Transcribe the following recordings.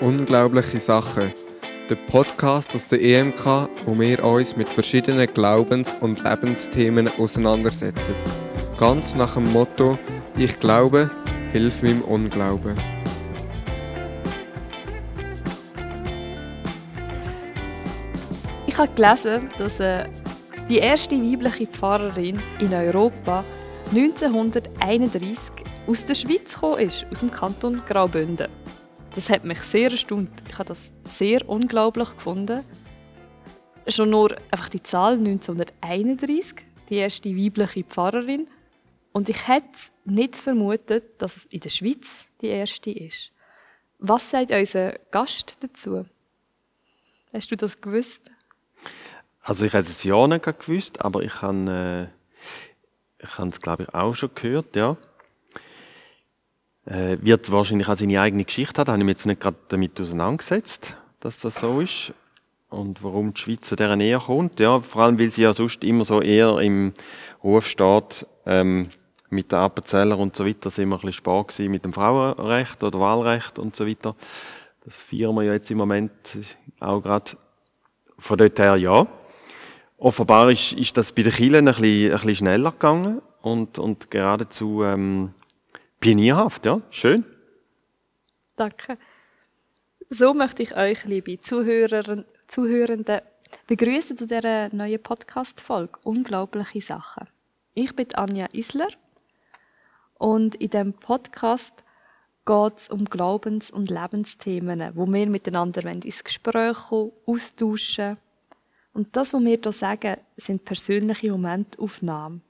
Unglaubliche Sachen. Der Podcast aus der EMK, wo wir uns mit verschiedenen Glaubens- und Lebensthemen auseinandersetzen. Ganz nach dem Motto: Ich glaube, hilf meinem Unglauben. Ich habe gelesen, dass äh, die erste weibliche Pfarrerin in Europa 1931 aus der Schweiz gekommen ist, aus dem Kanton Graubünden. Das hat mich sehr erstaunt. Ich habe das sehr unglaublich gefunden. Schon nur einfach die Zahl 1931, die erste weibliche Pfarrerin. Und ich hätte nicht vermutet, dass es in der Schweiz die erste ist. Was sagt unser Gast dazu? Hast du das gewusst? Also ich hätte es ja nicht gewusst, aber ich habe äh, ich habe es glaube ich auch schon gehört, ja. Äh, wird wahrscheinlich auch seine eigene Geschichte haben, da habe ich mich jetzt nicht gerade damit auseinandergesetzt, dass das so ist und warum die Schweiz zu dieser Nähe kommt. Ja, vor allem, weil sie ja sonst immer so eher im Ruf steht, ähm, mit den Appenzeller und so weiter sind wir ein bisschen spät gewesen mit dem Frauenrecht oder Wahlrecht und so weiter. Das feiern wir ja jetzt im Moment auch gerade. Von dort her ja. Offenbar ist, ist das bei den Kirchen ein bisschen, ein bisschen schneller gegangen und, und geradezu ähm, pionierhaft, ja, schön. Danke. So möchte ich euch, liebe Zuhörer, Zuhörende, begrüßen zu dieser neuen Podcast-Folge Unglaubliche Sachen. Ich bin Anja Isler und in diesem Podcast geht es um Glaubens- und Lebensthemen, wo wir miteinander ins Gespräch kommen, austauschen. Und das, was wir hier sagen, sind persönliche Momentaufnahmen.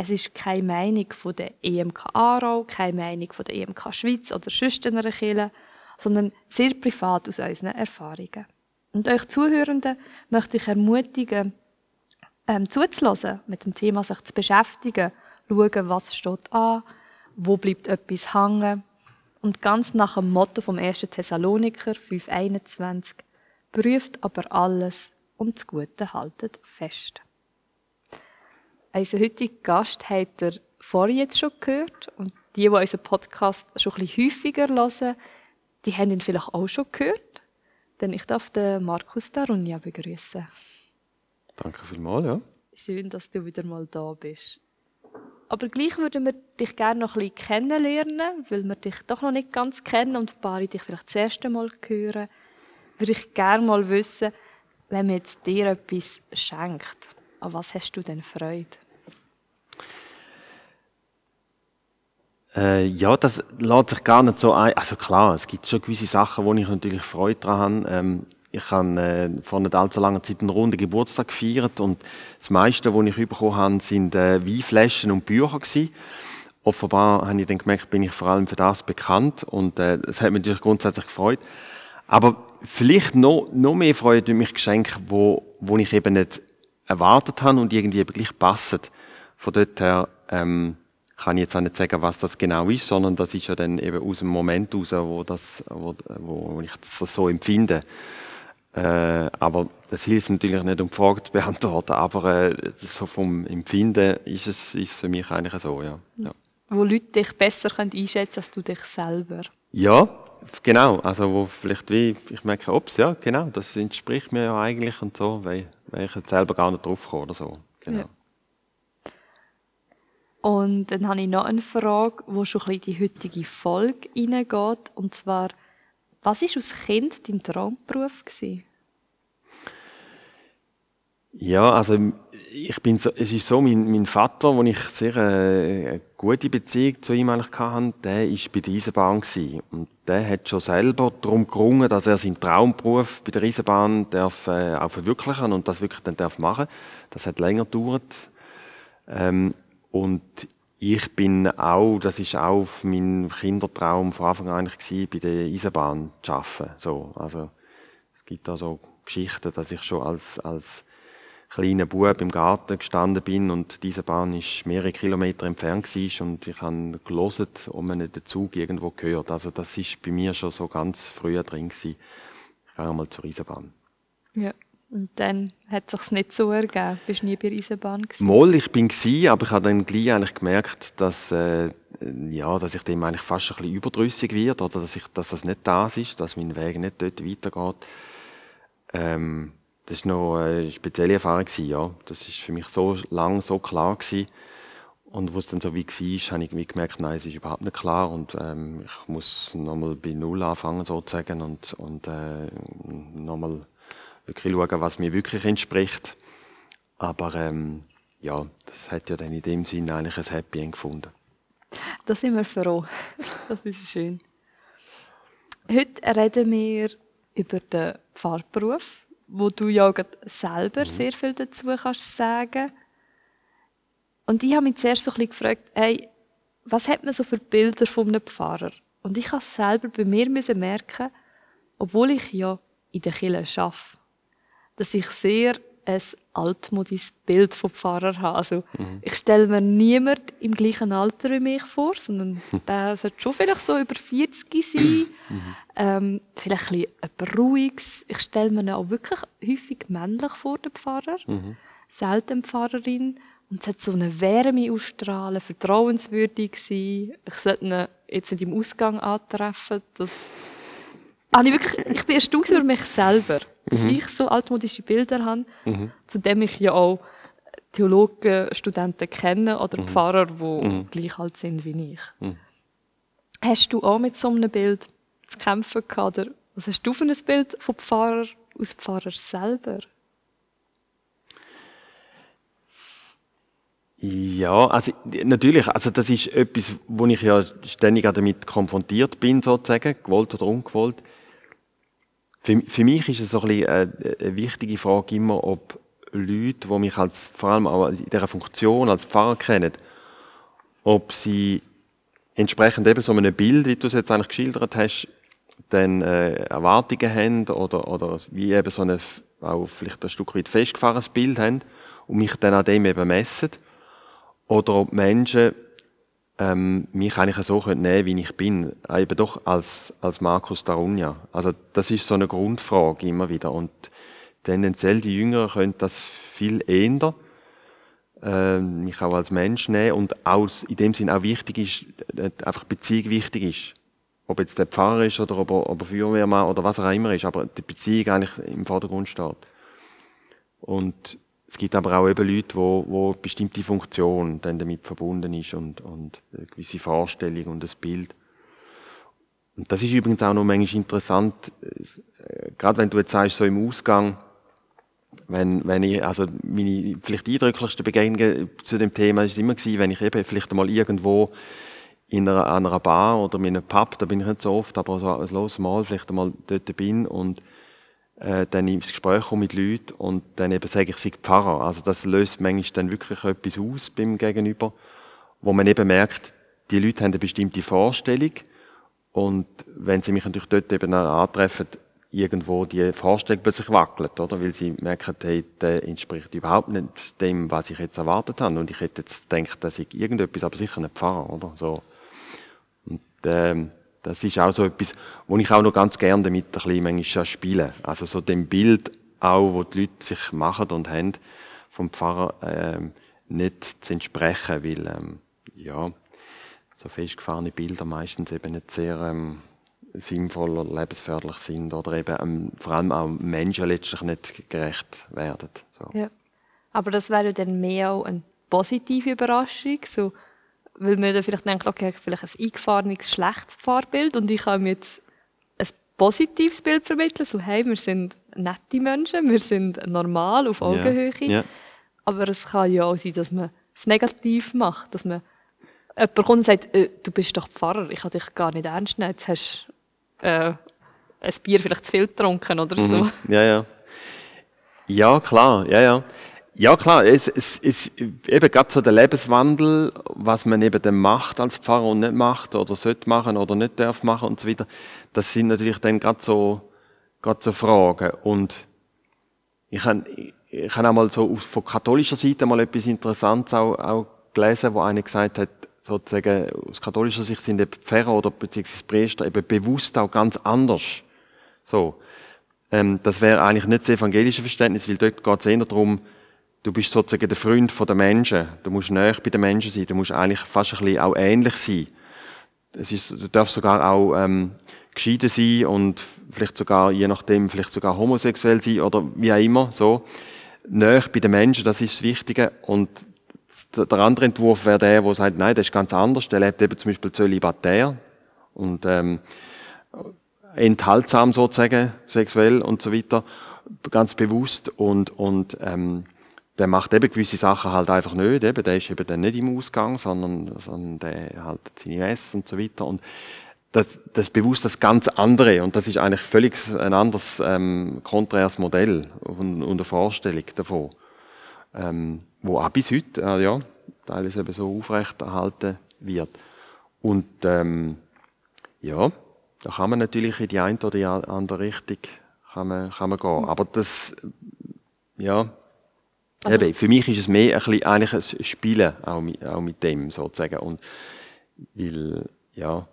Es ist keine Meinung von der EMK Aarau, keine Meinung von der EMK Schweiz oder sonst einer sondern sehr privat aus unseren Erfahrungen. Und euch Zuhörenden möchte ich ermutigen, ähm, zuzulassen, mit dem Thema sich zu beschäftigen, schauen, was steht an, wo bleibt etwas hängen. Und ganz nach dem Motto vom 1. Thessaloniker 5,21 prüft aber alles und das Gute haltet fest. Unser heutiger Gast hat ihr vorhin jetzt schon gehört und die, die unseren Podcast schon ein bisschen häufiger hören, die haben ihn vielleicht auch schon gehört. Denn ich darf den Markus Darunja begrüßen. Danke vielmals, ja. Schön, dass du wieder mal da bist. Aber gleich würden wir dich gerne noch ein bisschen kennenlernen, weil wir dich doch noch nicht ganz kennen und ein paar dich vielleicht das erste Mal hören. Würde ich gerne mal wissen, wenn man jetzt dir etwas schenkt, an was hast du denn Freude? Äh, ja, das lässt sich gar nicht so ein. Also klar, es gibt schon gewisse Sachen, wo ich natürlich Freude daran habe. Ähm, ich habe äh, vor nicht allzu langer Zeit einen runden Geburtstag gefeiert und das meiste, was ich bekommen habe, sind äh, Weinflaschen und Bücher gewesen. Offenbar habe ich dann gemerkt, bin ich vor allem für das bekannt und äh, es hat mich natürlich grundsätzlich gefreut. Aber vielleicht noch, noch mehr Freude durch mich Geschenke, wo, wo ich eben nicht erwartet habe und irgendwie eben gleich passen. Von dort her ähm, kann ich jetzt auch nicht sagen, was das genau ist, sondern das ist ja dann eben aus dem Moment raus, wo, das, wo, wo ich das so empfinde. Äh, aber das hilft natürlich nicht, um die Frage zu beantworten, aber äh, so vom Empfinden ist es ist für mich eigentlich so, ja. ja. Wo Leute dich besser können einschätzen können als du dich selber. Ja, genau. Also wo vielleicht wie, ich merke, ups, ja, genau, das entspricht mir ja eigentlich und so, weil, weil ich jetzt selber gar nicht drauf komme oder so. Genau. Ja. Und dann habe ich noch eine Frage, wo schon ein bisschen die heutige Folge hineingeht. Und zwar, was war als Kind dein Traumberuf? Gewesen? Ja, also ich bin so, es ist so, mein, mein Vater, wo ich sehr äh, eine gute Beziehung zu ihm eigentlich hatte, der war bei der Eisenbahn gewesen. und der hat schon selber darum gerungen, dass er seinen Traumberuf bei der Eisenbahn darf, äh, auch verwirklichen und das wirklich dann darf machen. Das hat länger gedauert. Ähm, und ich bin auch, das ist auch mein Kindertraum von Anfang an eigentlich gewesen, bei der Eisenbahn zu arbeiten. So, also, es gibt da so Geschichten, dass ich schon als, als kleiner Bub im Garten gestanden bin und diese Bahn ist mehrere Kilometer entfernt war und ich habe gelesen, ob man den Zug irgendwo gehört. Also das ist bei mir schon so ganz früh drin gewesen. Ich einmal zur Eisenbahn. Ja. Und dann hat es sich nicht so ergeben. Bist du nie bei der Eisenbahn gewesen? Mal, ich bin gewesen, aber ich habe dann gleich eigentlich gemerkt, dass äh, ja, dass ich dem eigentlich fast ein bisschen überdrüssig wird oder dass, ich, dass das nicht das ist, dass mein Weg nicht dort weitergeht. Ähm, das war noch eine spezielle Erfahrung, ja. Das ist für mich so lang so klar gewesen. Und wo es dann so wie war, habe ich gemerkt, nein, es ist überhaupt nicht klar und ähm, ich muss nochmal bei Null anfangen sozusagen und, und äh, nochmal wirklich schauen, was mir wirklich entspricht. Aber ähm, ja, das hat ja dann in dem Sinne eigentlich ein Happy End gefunden. Da sind wir froh. Das ist schön. Heute reden wir über den Pfarrberuf, wo du ja selber mhm. sehr viel dazu kannst sagen. Und ich habe mich zuerst so ein bisschen gefragt, hey, was hat man so für Bilder von einem Pfarrer? Und ich habe selber bei mir merken, obwohl ich ja in der Kirche arbeite, dass ich sehr ein altmodisches Bild vom Pfarrer habe. Also, mhm. Ich stelle mir niemand im gleichen Alter wie mich vor, sondern der sollte schon vielleicht so über 40 sein. Mhm. Ähm, vielleicht ein bisschen Ruhiges. Ich stelle mir ihn auch wirklich häufig männlich vor, den Pfarrer. Mhm. Selten Pfarrerin. Und es hat so eine Wärme ausstrahlen, vertrauenswürdig sein. Ich sollte ihn jetzt nicht im Ausgang antreffen. Das Ah, ich, wirklich, ich bin erstaunt über mich selber, dass mhm. ich so altmodische Bilder habe, mhm. zu dem ich ja auch Theologen, Studenten kenne oder mhm. Pfarrer, die mhm. gleich alt sind wie ich. Mhm. Hast du auch mit so einem Bild zu kämpfen gehabt? Oder was hast du für ein Bild vom Pfarrer aus Pfarrer selber? Ja, also natürlich, also das ist etwas, wo ich ja ständig damit konfrontiert bin, sozusagen, gewollt oder ungewollt. Für, für mich ist es so ein bisschen eine, eine wichtige Frage immer, ob Leute, die mich als, vor allem auch in dieser Funktion als Pfarrer kennen, ob sie entsprechend eben so einem Bild, wie du es jetzt eigentlich geschildert hast, dann äh, Erwartungen haben oder, oder wie eben so ein, auch vielleicht ein Stück weit festgefahrenes Bild haben und mich dann an dem eben messen. Oder ob Menschen ähm, mich eigentlich so nehmen wie ich bin, eben doch als, als Markus Darunja. Also das ist so eine Grundfrage immer wieder und tendenziell die Jüngeren können das viel eher äh, mich auch als Mensch nehmen und auch in dem Sinn auch wichtig ist, äh, einfach Beziehung wichtig ist. Ob jetzt der Pfarrer ist oder ob er, ob er Feuerwehrmann oder was auch immer ist, aber die Beziehung eigentlich im Vordergrund steht. Und es gibt aber auch eben Leute, wo, wo bestimmte Funktion dann damit verbunden ist und, und eine gewisse Vorstellung und das Bild. Und das ist übrigens auch noch manchmal interessant, äh, gerade wenn du jetzt sagst, so im Ausgang, wenn, wenn ich, also meine vielleicht eindrücklichste Begegnung zu dem Thema ist immer gewesen, wenn ich eben vielleicht mal irgendwo in einer, einer Bar oder in einem Pub, da bin ich nicht so oft, aber so ein loses Mal vielleicht einmal dort bin und äh, dann ins Gespräch komme mit Leuten und dann eben sage ich, sei Pfarrer. Also das löst manchmal dann wirklich etwas aus beim Gegenüber, wo man eben merkt, die Leute haben eine bestimmte Vorstellung und wenn sie mich natürlich dort eben antreffen, irgendwo die Vorstellung plötzlich wackelt, oder? Weil sie merken, hey, der entspricht überhaupt nicht dem, was ich jetzt erwartet habe. Und ich hätte jetzt gedacht, dass ich irgendetwas, aber sicher nicht Pfarrer, oder? So. Und, ähm, das ist auch so etwas, wo ich auch noch ganz gerne damit ein bisschen spiele. Also so dem Bild auch, wo die Leute sich machen und haben, vom Pfarrer ähm, nicht zu entsprechen, weil ähm, ja, so festgefahrene Bilder meistens eben nicht sehr ähm, sinnvoll oder lebensförderlich sind oder eben ähm, vor allem auch Menschen letztlich nicht gerecht werden. So. Ja. Aber das wäre dann mehr auch eine positive Überraschung, so weil man dann vielleicht denkt, okay, vielleicht ein eingefahrenes, schlechtes Fahrbild und ich kann mir jetzt ein positives Bild vermitteln, so hey, wir sind nette Menschen, wir sind normal, auf Augenhöhe. Yeah. Yeah. Aber es kann ja auch sein, dass man es negativ macht, dass man jemand kommt und sagt, äh, du bist doch Pfarrer, ich kann dich gar nicht ernst nehmen, jetzt hast du äh, ein Bier vielleicht zu viel getrunken oder mhm. so. Ja, ja. Ja, klar, ja, ja. Ja, klar, es, es, eben gerade so der Lebenswandel, was man eben dann macht als Pfarrer und nicht macht oder sollte machen oder nicht darf machen und so weiter, das sind natürlich dann gerade so, gerade so Fragen. Und ich habe, ich habe auch mal so von katholischer Seite mal etwas Interessantes auch, auch gelesen, wo einer gesagt hat, sozusagen, aus katholischer Sicht sind eben Pfarrer oder beziehungsweise Priester eben bewusst auch ganz anders. So. Ähm, das wäre eigentlich nicht das evangelische Verständnis, weil dort geht es eher darum, du bist sozusagen der Freund der Menschen. Du musst näher bei den Menschen sein. Du musst eigentlich fast ein bisschen auch ähnlich sein. Es ist, du darfst sogar auch ähm, geschieden sein und vielleicht sogar, je nachdem, vielleicht sogar homosexuell sein oder wie auch immer, so. Näher bei den Menschen, das ist das Wichtige. Und der andere Entwurf wäre der, der sagt, nein, das ist ganz anders. Der lebt eben zum Beispiel zölibatär und ähm, enthaltsam sozusagen, sexuell und so weiter, ganz bewusst und, und ähm, der macht eben gewisse Sachen halt einfach nicht. Eben, der ist eben dann nicht im Ausgang, sondern, sondern der halt seine Messe und so weiter. Und das, das bewusst das ganz andere. Und das ist eigentlich völlig ein anderes, ähm, konträres Modell und, und eine Vorstellung davon. Ähm, wo auch bis heute, äh, ja, teilweise eben so aufrechterhalten wird. Und, ähm, ja, da kann man natürlich in die eine oder die andere Richtung kann man, kann man gehen. Aber das, ja, also, Eben, für mich ist es mehr ein bisschen, eigentlich ein Spielen auch mit, auch mit dem sozusagen. Und weil, ja,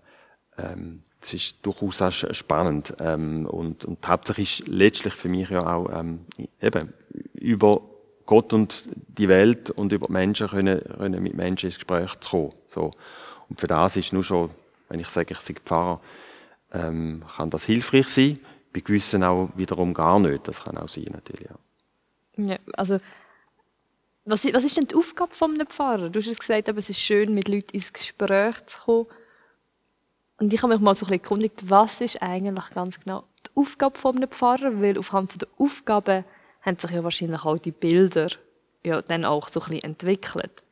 ähm, es ist durchaus auch spannend. Ähm, und, und die Hauptsache ist letztlich für mich ja auch ähm, eben über Gott und die Welt und über die Menschen können, können mit Menschen ins Gespräch zu kommen. So. Und für das ist nur schon, wenn ich sage, ich sei Pfarrer, ähm, kann das hilfreich sein. Bei gewissen auch wiederum gar nicht. Das kann auch sein, natürlich. Ja, ja also was, was ist denn die Aufgabe von einem Pfarrer? Du hast gesagt, aber es ist schön, mit Leuten ins Gespräch zu kommen. Und ich habe mich mal so ein bisschen erkundigt, was ist eigentlich ganz genau die Aufgabe von einem Pfarrer? Weil aufgrund der Aufgaben haben sich ja wahrscheinlich auch die Bilder ja dann auch so ein bisschen entwickelt.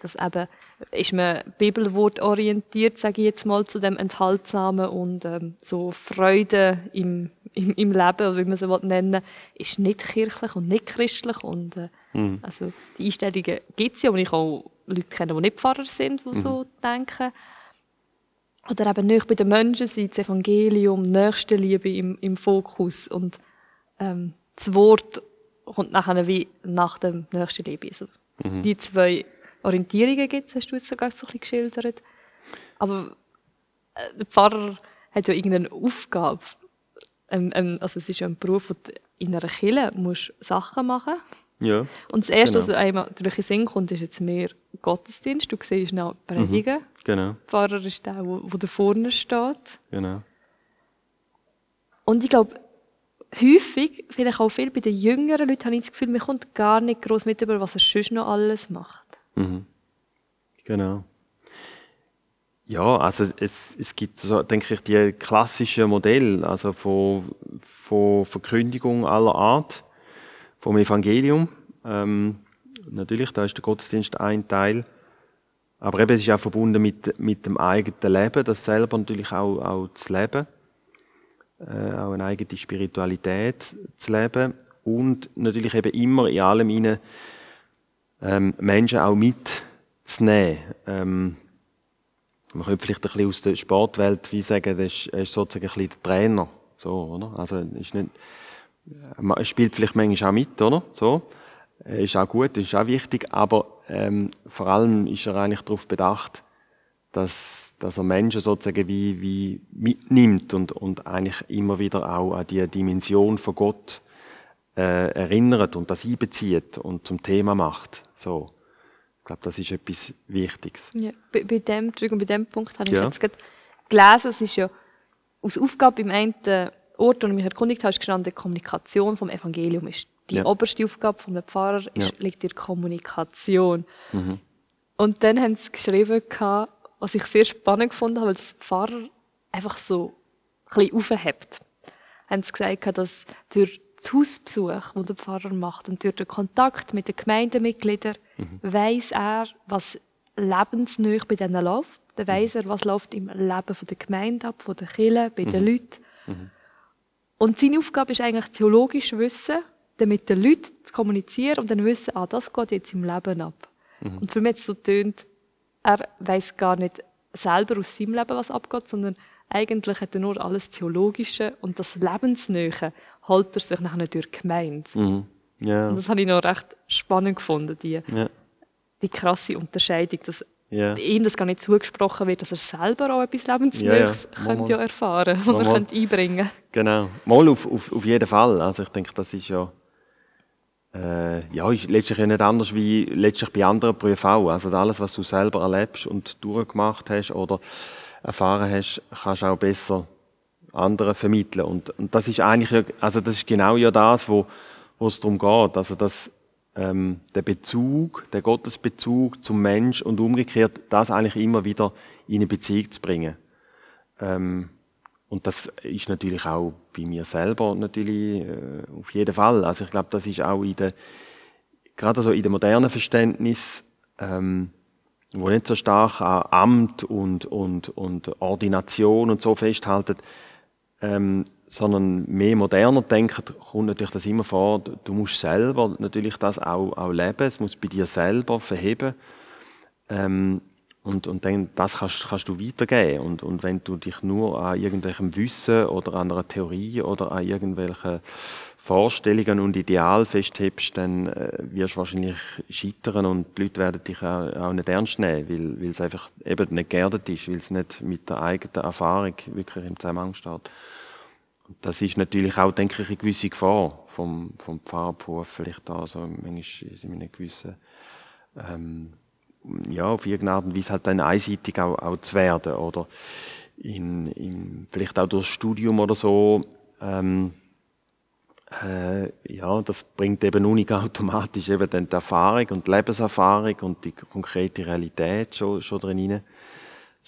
Das eben, ist man bibelwortorientiert, sage ich jetzt mal, zu dem Enthaltsamen und ähm, so Freude im, im, im Leben, oder wie man es nennen ist nicht kirchlich und nicht christlich. Und, äh, mhm. Also die Einstellungen gibt es ja, und ich auch Leute kenne, die nicht Pfarrer sind, die mhm. so denken. Oder eben nicht bei den Menschen sind, das Evangelium, Nächstenliebe im, im Fokus und ähm, das Wort kommt nachher wie nach dem Nächstenliebe. Also, mhm. Die zwei Orientierungen gibt es, hast du jetzt sogar so ein bisschen geschildert. Aber äh, der Pfarrer hat ja irgendeine Aufgabe. Ähm, ähm, also es ist ja ein Beruf, wo du in einer Kirche musst Sachen machen ja, Und das Erste, genau. was einem durch den Sinn kommt, ist jetzt mehr Gottesdienst. Du siehst noch Predigen. Mhm, genau. Der Pfarrer ist der, der da vorne steht. Genau. Und ich glaube, häufig, vielleicht auch viel bei den jüngeren Leuten, habe ich das Gefühl, man kommt gar nicht groß mit über, was er sonst noch alles macht. Mhm. Genau. Ja, also es, es gibt, so, denke ich, die klassischen Modelle, also von, von Verkündigung aller Art, vom Evangelium. Ähm, natürlich, da ist der Gottesdienst ein Teil. Aber eben, es ist auch verbunden mit, mit dem eigenen Leben, das selber natürlich auch, auch zu leben. Äh, auch eine eigene Spiritualität zu leben. Und natürlich eben immer in allem hinein ähm, Menschen auch mitzunehmen. Ähm, man könnte vielleicht ein bisschen aus der Sportwelt wie sagen, das ist, ist sozusagen ein bisschen der Trainer. So, oder? Also, ist nicht, er spielt vielleicht manchmal auch mit, oder? So. Ist auch gut, ist auch wichtig, aber ähm, vor allem ist er eigentlich darauf bedacht, dass, dass er Menschen sozusagen wie, wie mitnimmt und, und eigentlich immer wieder auch an die Dimension von Gott äh, erinnert und das einbezieht und zum Thema macht. So. Glaube, das ist etwas Wichtiges. Ja, bei, bei, dem, bei dem Punkt habe ich ja. jetzt gerade gelesen, es ist ja aus Aufgabe im einen Ort, wo ich mich erkundigt habe, ist gestanden, Kommunikation vom Evangelium ist die ja. oberste Aufgabe einem Pfarrer ist, liegt in der Kommunikation. Mhm. Und dann haben sie geschrieben, was ich sehr spannend gefunden habe, weil das Pfarrer einfach so ein bisschen aufhebt. Haben sie gesagt, dass durch Hausbesuch, den der Pfarrer macht und durch den Kontakt mit den Gemeindemitgliedern mhm. weiß er, was lebensnah bei denen läuft. Dann weiß er, was läuft im Leben der Gemeinde ab, von den Kirchen, bei den mhm. Leuten. Mhm. Und seine Aufgabe ist eigentlich theologisch Wissen, dann mit den Leuten zu kommunizieren und dann wissen, ah, das geht jetzt im Leben ab. Mhm. Und für mich es so tönt, er weiß gar nicht selber aus seinem Leben, was abgeht, sondern eigentlich hat er nur alles Theologische und das Lebensnähe holt er sich nachher durch die Gemeinde. Mhm. Yeah. Und das habe ich noch recht spannend gefunden, die, yeah. die krasse Unterscheidung, dass yeah. ihm das gar nicht zugesprochen wird, dass er selber auch etwas ja, ja. könnte ja erfahren und er könnte einbringen Genau, mal auf, auf, auf jeden Fall. Also ich denke, das ist ja äh, ja, ist letztlich ja nicht anders wie letztlich bei anderen Berufen auch. Also alles, was du selber erlebst und durchgemacht hast oder erfahren hast, kannst du auch besser anderen vermitteln. Und, und das ist eigentlich, also das ist genau ja das, wo, wo es darum geht. Also dass ähm, der Bezug, der Gottesbezug zum Mensch und umgekehrt, das eigentlich immer wieder in eine Beziehung zu bringen. Ähm, und das ist natürlich auch bei mir selber natürlich äh, auf jeden Fall. Also ich glaube, das ist auch in der, gerade so in dem modernen Verständnis, ähm, wo nicht so stark an Amt und, und, und Ordination und so festhalten, ähm, sondern mehr moderner denkt, kommt natürlich das immer vor, du musst selber natürlich das auch, auch leben, es muss bei dir selber verheben. Ähm, und, und dann, das kannst, kannst du weitergeben. Und, und wenn du dich nur an irgendwelchem Wissen oder an einer Theorie oder an irgendwelchen Vorstellungen und Ideal festhebst, dann äh, wirst du wahrscheinlich scheitern und die Leute werden dich auch, auch nicht ernst nehmen, weil, weil es einfach eben nicht geerdet ist, weil es nicht mit der eigenen Erfahrung wirklich im Zusammenhang steht. Das ist natürlich auch, denke ich, eine gewisse Gefahr vom, vom Pfarrberuf, vielleicht da so manchmal in einem gewissen ähm, ja, auf irgendeine Art und Weise halt dann einseitig auch, auch zu werden oder in, in, vielleicht auch durchs Studium oder so, ähm, äh, ja, das bringt eben nicht automatisch eben dann die Erfahrung und die Lebenserfahrung und die konkrete Realität schon, schon drin rein.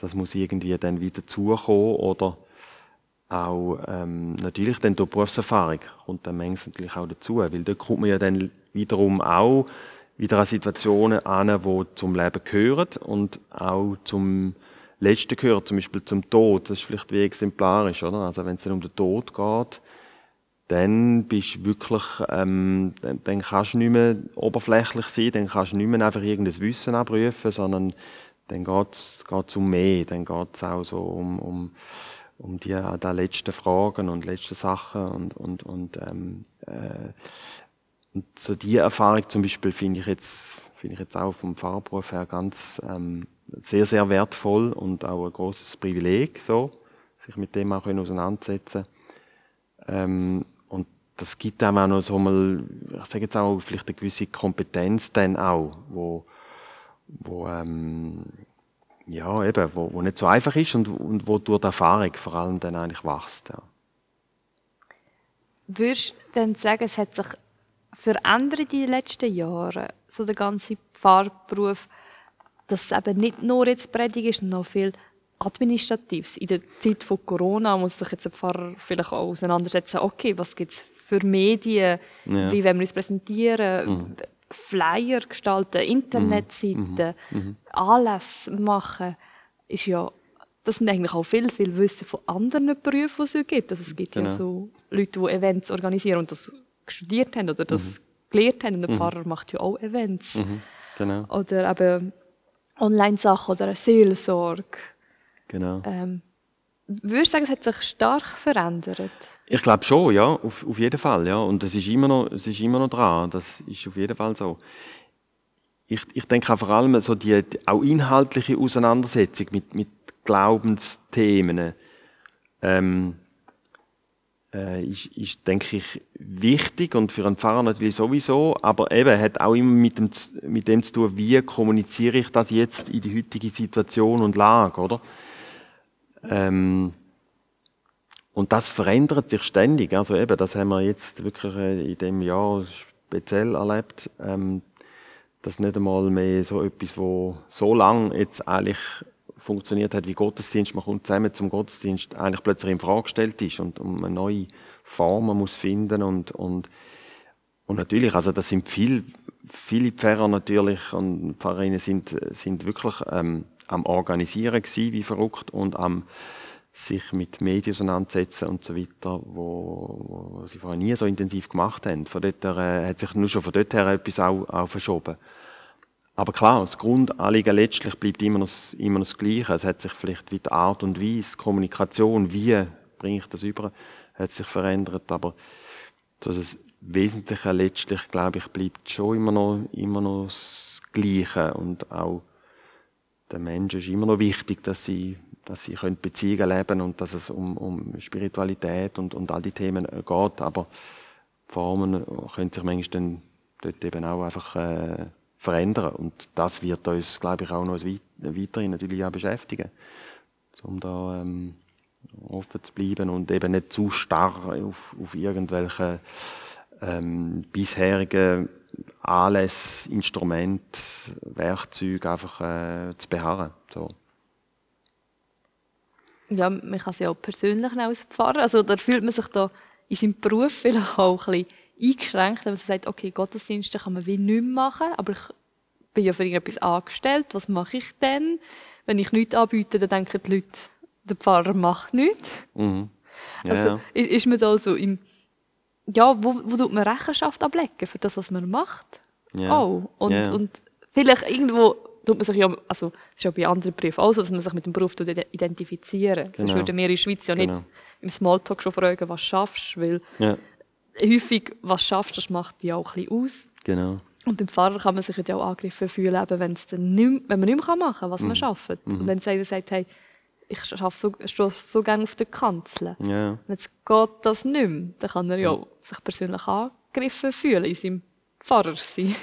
Das muss irgendwie dann wieder zukommen oder auch ähm, natürlich dann durch Berufserfahrung kommt dann manchmal auch dazu, weil dort kommt man ja dann wiederum auch wieder an Situationen an, die zum Leben gehören und auch zum Letzten gehören, zum Beispiel zum Tod. Das ist vielleicht wie exemplarisch, oder? Also wenn es dann um den Tod geht, dann bist du wirklich, ähm, dann, dann kannst du nicht mehr oberflächlich sein, dann kannst du nicht mehr einfach irgendein Wissen abrufen, sondern dann geht es um mehr, dann geht es auch so um, um, um die, die letzten Fragen und letzten Sachen und, und, und ähm, äh, und so die Erfahrung zum Beispiel finde ich jetzt, finde ich jetzt auch vom Fahrberuf her ganz ähm, sehr, sehr wertvoll und auch ein großes Privileg, so, sich mit dem auch auseinandersetzen. Ähm, und das gibt einem auch noch so mal, ich sage jetzt auch vielleicht eine gewisse Kompetenz dann auch, wo, wo ähm, ja eben, wo, wo nicht so einfach ist und, und wo durch die Erfahrung vor allem dann eigentlich wächst. Ja. Würdest du dann sagen, es hat sich verändert in den letzten Jahren, so der ganze Pfarrberuf, dass es eben nicht nur jetzt Predigt ist, sondern noch viel Administratives. In der Zeit von Corona muss sich jetzt ein Pfarrer vielleicht auch auseinandersetzen, okay, was gibt es für Medien, ja. wie wollen wir uns präsentieren, mhm. Flyer gestalten, Internetseiten, mhm. mhm. alles machen, ist ja, das sind eigentlich auch viel, viel Wissen von anderen Berufen, die es gibt. Also es gibt genau. ja so Leute, die Events organisieren und das studiert haben oder das mhm. gelernt haben. Und der mhm. Pfarrer macht ja auch Events. Mhm. Genau. Oder eben Online-Sachen oder eine Seelsorge. Genau. Ähm, würdest du sagen, es hat sich stark verändert? Ich glaube schon, ja, auf, auf jeden Fall, ja. Und es ist immer noch, es ist immer noch dran. Das ist auf jeden Fall so. Ich, ich denke auch vor allem so die, auch inhaltliche Auseinandersetzung mit, mit Glaubensthemen. Ähm, äh, ist, ist, denke ich, wichtig und für einen Pfarrer natürlich sowieso, aber eben hat auch immer mit dem, mit dem zu tun, wie kommuniziere ich das jetzt in die heutige Situation und Lage, oder? Ähm, und das verändert sich ständig. Also eben, das haben wir jetzt wirklich äh, in dem Jahr speziell erlebt, ähm, dass nicht einmal mehr so etwas, wo so lang jetzt eigentlich funktioniert hat wie Gottesdienst, man kommt zusammen zum Gottesdienst, eigentlich plötzlich in Frage gestellt ist und um eine neue Form man muss finden und, und, und natürlich, also das sind viel, viele Pfarrer natürlich und Pfarrerinnen sind, sind wirklich ähm, am Organisieren gewesen, wie verrückt und am sich mit Medien auseinandersetzen und so weiter, wo, wo sie vorher nie so intensiv gemacht haben. Von dort her, äh, hat sich nur schon von dort her etwas auch, auch verschoben. Aber klar, das Grundanliegen letztlich bleibt immer noch, immer noch das Gleiche. Es hat sich vielleicht wie die Art und Weise, Kommunikation, wie bringe ich das über, hat sich verändert. Aber das Wesentliche letztlich, glaube ich, bleibt schon immer noch, immer noch das Gleiche. Und auch den Menschen ist immer noch wichtig, dass sie, dass sie können Beziehungen leben und dass es um, um Spiritualität und, und all die Themen geht. Aber Formen können sich manchmal dann dort eben auch einfach äh, verändern. Und das wird uns, glaube ich, auch noch weiterhin natürlich auch beschäftigen, um da ähm, offen zu bleiben und eben nicht zu starr auf, auf irgendwelche ähm, bisherigen Anlässe, Instrumente, Werkzeuge einfach äh, zu beharren. So. Ja, man kann sich auch persönlich als Pfarrer, also da fühlt man sich da in seinem Beruf vielleicht auch ein bisschen eingeschränkt, wenn man sagt, okay, Gottesdienste kann man wie nicht machen, aber ich bin ja für irgendetwas angestellt, was mache ich denn? Wenn ich nichts anbiete, dann denken die Leute, der Pfarrer macht nichts. Mhm. Ja, also ja. Ist, ist man da so im, ja, wo, wo tut man Rechenschaft ablegen für das, was man macht? Ja. Oh, und, und vielleicht irgendwo tut man sich ja, also das ist ja bei anderen Berufen auch so, dass man sich mit dem Beruf identifizieren Genau. Sonst würden wir in der Schweiz ja nicht genau. im Smalltalk schon fragen, was schaffst du, weil ja. häufig, was schaffst du, das macht dich auch ein bisschen aus. Genau. Und beim Pfarrer kann man sich ja auch angegriffen fühlen, eben, wenn, dann nicht, wenn man nicht mehr machen kann, was mhm. man schafft. Mhm. Und dann sagt er, sagt, hey, ich arbeite so, so gerne auf der Kanzel. Ja. Und jetzt geht das nicht mehr. Dann kann er ja sich persönlich angegriffen fühlen in seinem Pfarrer sein.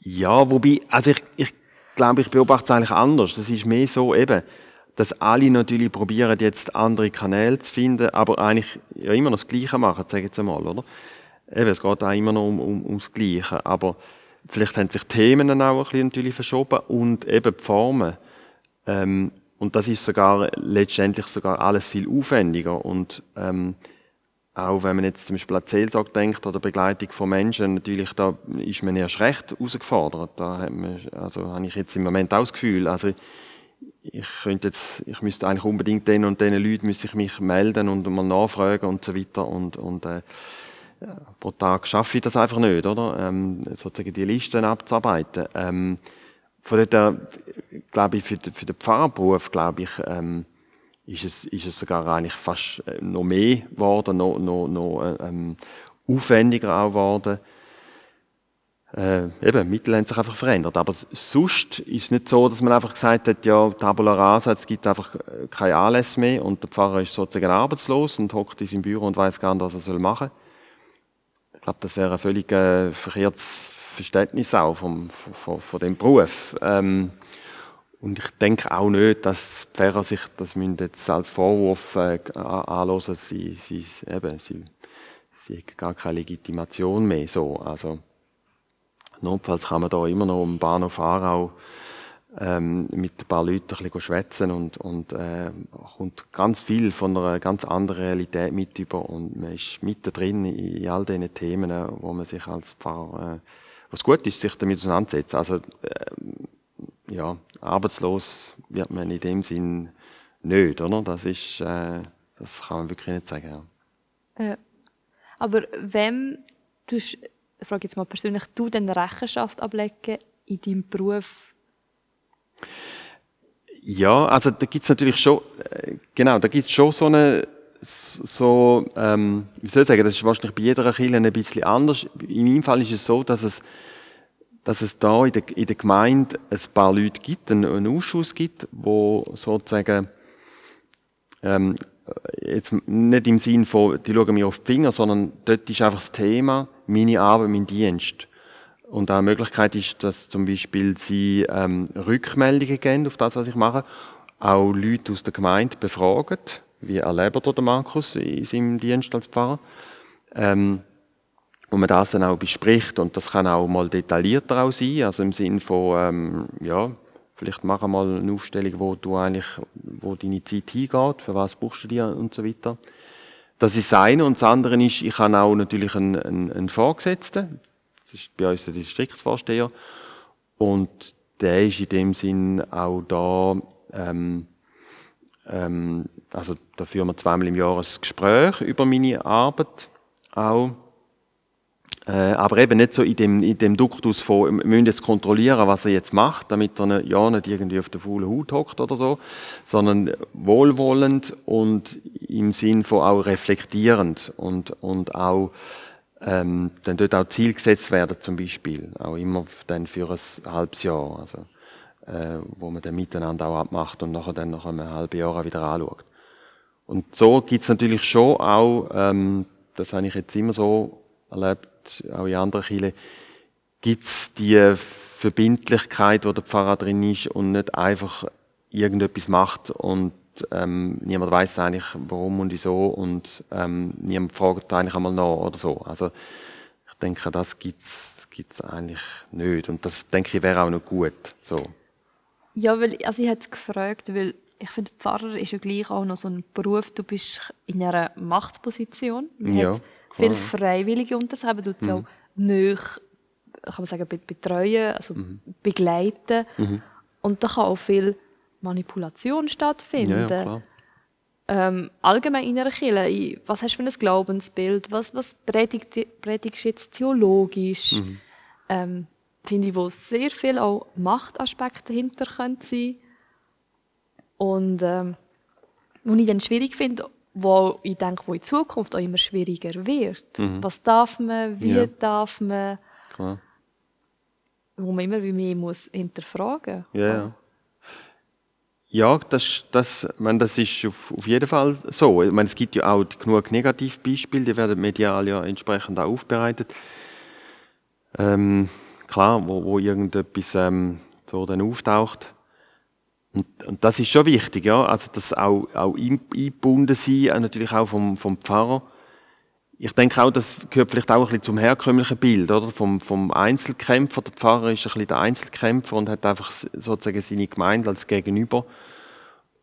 Ja, wobei, also ich, ich glaube, ich beobachte es eigentlich anders. Das ist mehr so eben, dass alle natürlich probieren, jetzt andere Kanäle zu finden, aber eigentlich ja immer noch das Gleiche machen, sage ich jetzt einmal, oder? Eben, es geht auch immer noch um, um, ums Gleiche, aber vielleicht haben sich Themen dann auch ein bisschen natürlich verschoben und eben die Formen. Ähm, und das ist sogar letztendlich sogar alles viel aufwendiger und ähm, auch wenn man jetzt zum Beispiel an Seelsorge denkt oder Begleitung von Menschen, natürlich da ist man erst recht herausgefordert. Da hat man, also habe ich jetzt im Moment auch das Gefühl, also ich könnte jetzt, ich müsste eigentlich unbedingt den und den Leuten müsste ich mich melden und mal nachfragen und so weiter und, und äh, pro Tag schaffe ich das einfach nicht, oder? Ähm, sozusagen die Listen abzuarbeiten. Ähm, von dort, glaube ich, für, für den Pfarrerberuf, glaube ich, ähm, ist es, ist es sogar eigentlich fast äh, noch mehr geworden, noch, noch, noch äh, ähm, aufwendiger auch geworden. Äh, eben, Mittel haben sich einfach verändert. Aber sonst ist es nicht so, dass man einfach gesagt hat, ja, Tabula Rasa, es gibt einfach äh, keine Anlässe mehr und der Pfarrer ist sozusagen arbeitslos und hockt in seinem Büro und weiß gar nicht, was er machen soll. Ich glaube, das wäre ein völlig äh, verkehrtes Verständnis auch vom, von, von dem Beruf. Ähm, und ich denke auch nicht, dass die Pfarrer sich das jetzt als Vorwurf äh, anhören, sie, sie, eben, sie, sie haben gar keine Legitimation mehr. So. Also, notfalls kann man da immer noch am Bahnhof Aarau ähm, mit ein paar Leuten ein bisschen schwätzen und, und äh, kommt ganz viel von einer ganz anderen Realität mit über und man ist mittendrin in all diesen Themen, wo man sich als Pfarrer, äh, was gut ist, sich damit auseinandersetzt. Also, äh, ja, arbeitslos wird man in dem Sinn nicht, oder? Das ist, äh, das kann man wirklich nicht sagen. Ja. Äh, aber wem du, ich frage jetzt mal persönlich, du denn Rechenschaft ablegen in deinem Beruf? Ja, also da gibt es natürlich schon, äh, genau, da gibt es schon so eine, so, ähm, wie soll ich sagen, das ist wahrscheinlich bei jeder Kirche ein bisschen anders. In meinem Fall ist es so, dass es dass es da in der, in der Gemeinde ein paar Leute gibt, einen, einen Ausschuss gibt, wo sozusagen ähm, jetzt nicht im Sinn von, die schauen mir auf die Finger, sondern dort ist einfach das Thema meine Arbeit, mein Dienst. Und eine Möglichkeit ist, dass zum Beispiel sie ähm, Rückmeldungen geben auf das, was ich mache, auch Leute aus der Gemeinde befragen, wie erlebt der Markus in seinem Dienst als Pfarrer. Ähm, wo man das dann auch bespricht. Und das kann auch mal detaillierter auch sein, also im Sinn von, ähm, ja, vielleicht mach mal eine Aufstellung, wo du eigentlich, wo deine Zeit hingeht, für was brauchst du dir und so weiter. Das ist das eine. Und das andere ist, ich habe auch natürlich einen, einen, einen Vorgesetzten, das ist bei uns der Distriktsvorsteher. Und der ist in dem Sinn auch da, ähm, ähm, also da führen wir zweimal im Jahr ein Gespräch über meine Arbeit auch aber eben nicht so in dem, in dem Duktus von, wir müssen jetzt kontrollieren, was er jetzt macht, damit er ja nicht irgendwie auf der faulen Haut hockt oder so, sondern wohlwollend und im Sinn von auch reflektierend und, und auch ähm, dann dort auch Ziel gesetzt werden zum Beispiel, auch immer dann für ein halbes Jahr, also äh, wo man dann miteinander auch abmacht und nachher dann nach einem halben Jahr wieder anschaut. Und so gibt's natürlich schon auch, ähm, das habe ich jetzt immer so erlebt, auch in anderen Kirchen, gibt es die Verbindlichkeit, wo der Pfarrer drin ist und nicht einfach irgendetwas macht und ähm, niemand weiß eigentlich warum und wieso und ähm, niemand fragt eigentlich einmal nach oder so. Also ich denke, das gibt's gibt's eigentlich nicht und das denke ich wäre auch noch gut. So. Ja, weil also ich hätte gefragt, weil ich finde, Pfarrer ist ja gleich auch noch so ein Beruf. Du bist in einer Machtposition. Man Ja, hat viele Freiwillige unter sich, aber du mhm. auch nicht, kann man sagen, be- betreuen, also Mhm. begleiten. Und da kann auch viel Manipulation stattfinden. Ja, ja, ähm, allgemein in einer Kirche, was hast du für ein Glaubensbild, was, was predigt, predigst du jetzt theologisch, Mhm. ähm, finde ich, wo sehr viel auch Machtaspekte dahinter können sein und ähm, wo ich dann schwierig finde, wo ich denke, wo in Zukunft auch immer schwieriger wird. Was darf man, wie Mhm. Ja. darf man, klar. wo man immer wie mehr muss hinterfragen. Ja, ja. Ja, das, das, meine, das ist auf, auf jeden Fall so. Ich meine, es gibt ja auch genug Negativbeispiele, die werden medial ja entsprechend auch aufbereitet. Ähm, klar, wo, wo irgendetwas ähm, so dann auftaucht. Und, und das ist schon wichtig, ja. Also, dass auch, auch ein- eingebunden sein, auch natürlich auch vom, vom Pfarrer. Ich denke auch, das gehört vielleicht auch ein bisschen zum herkömmlichen Bild, oder? Vom, vom Einzelkämpfer. Der Pfarrer ist ein bisschen der Einzelkämpfer und hat einfach sozusagen seine Gemeinde als Gegenüber.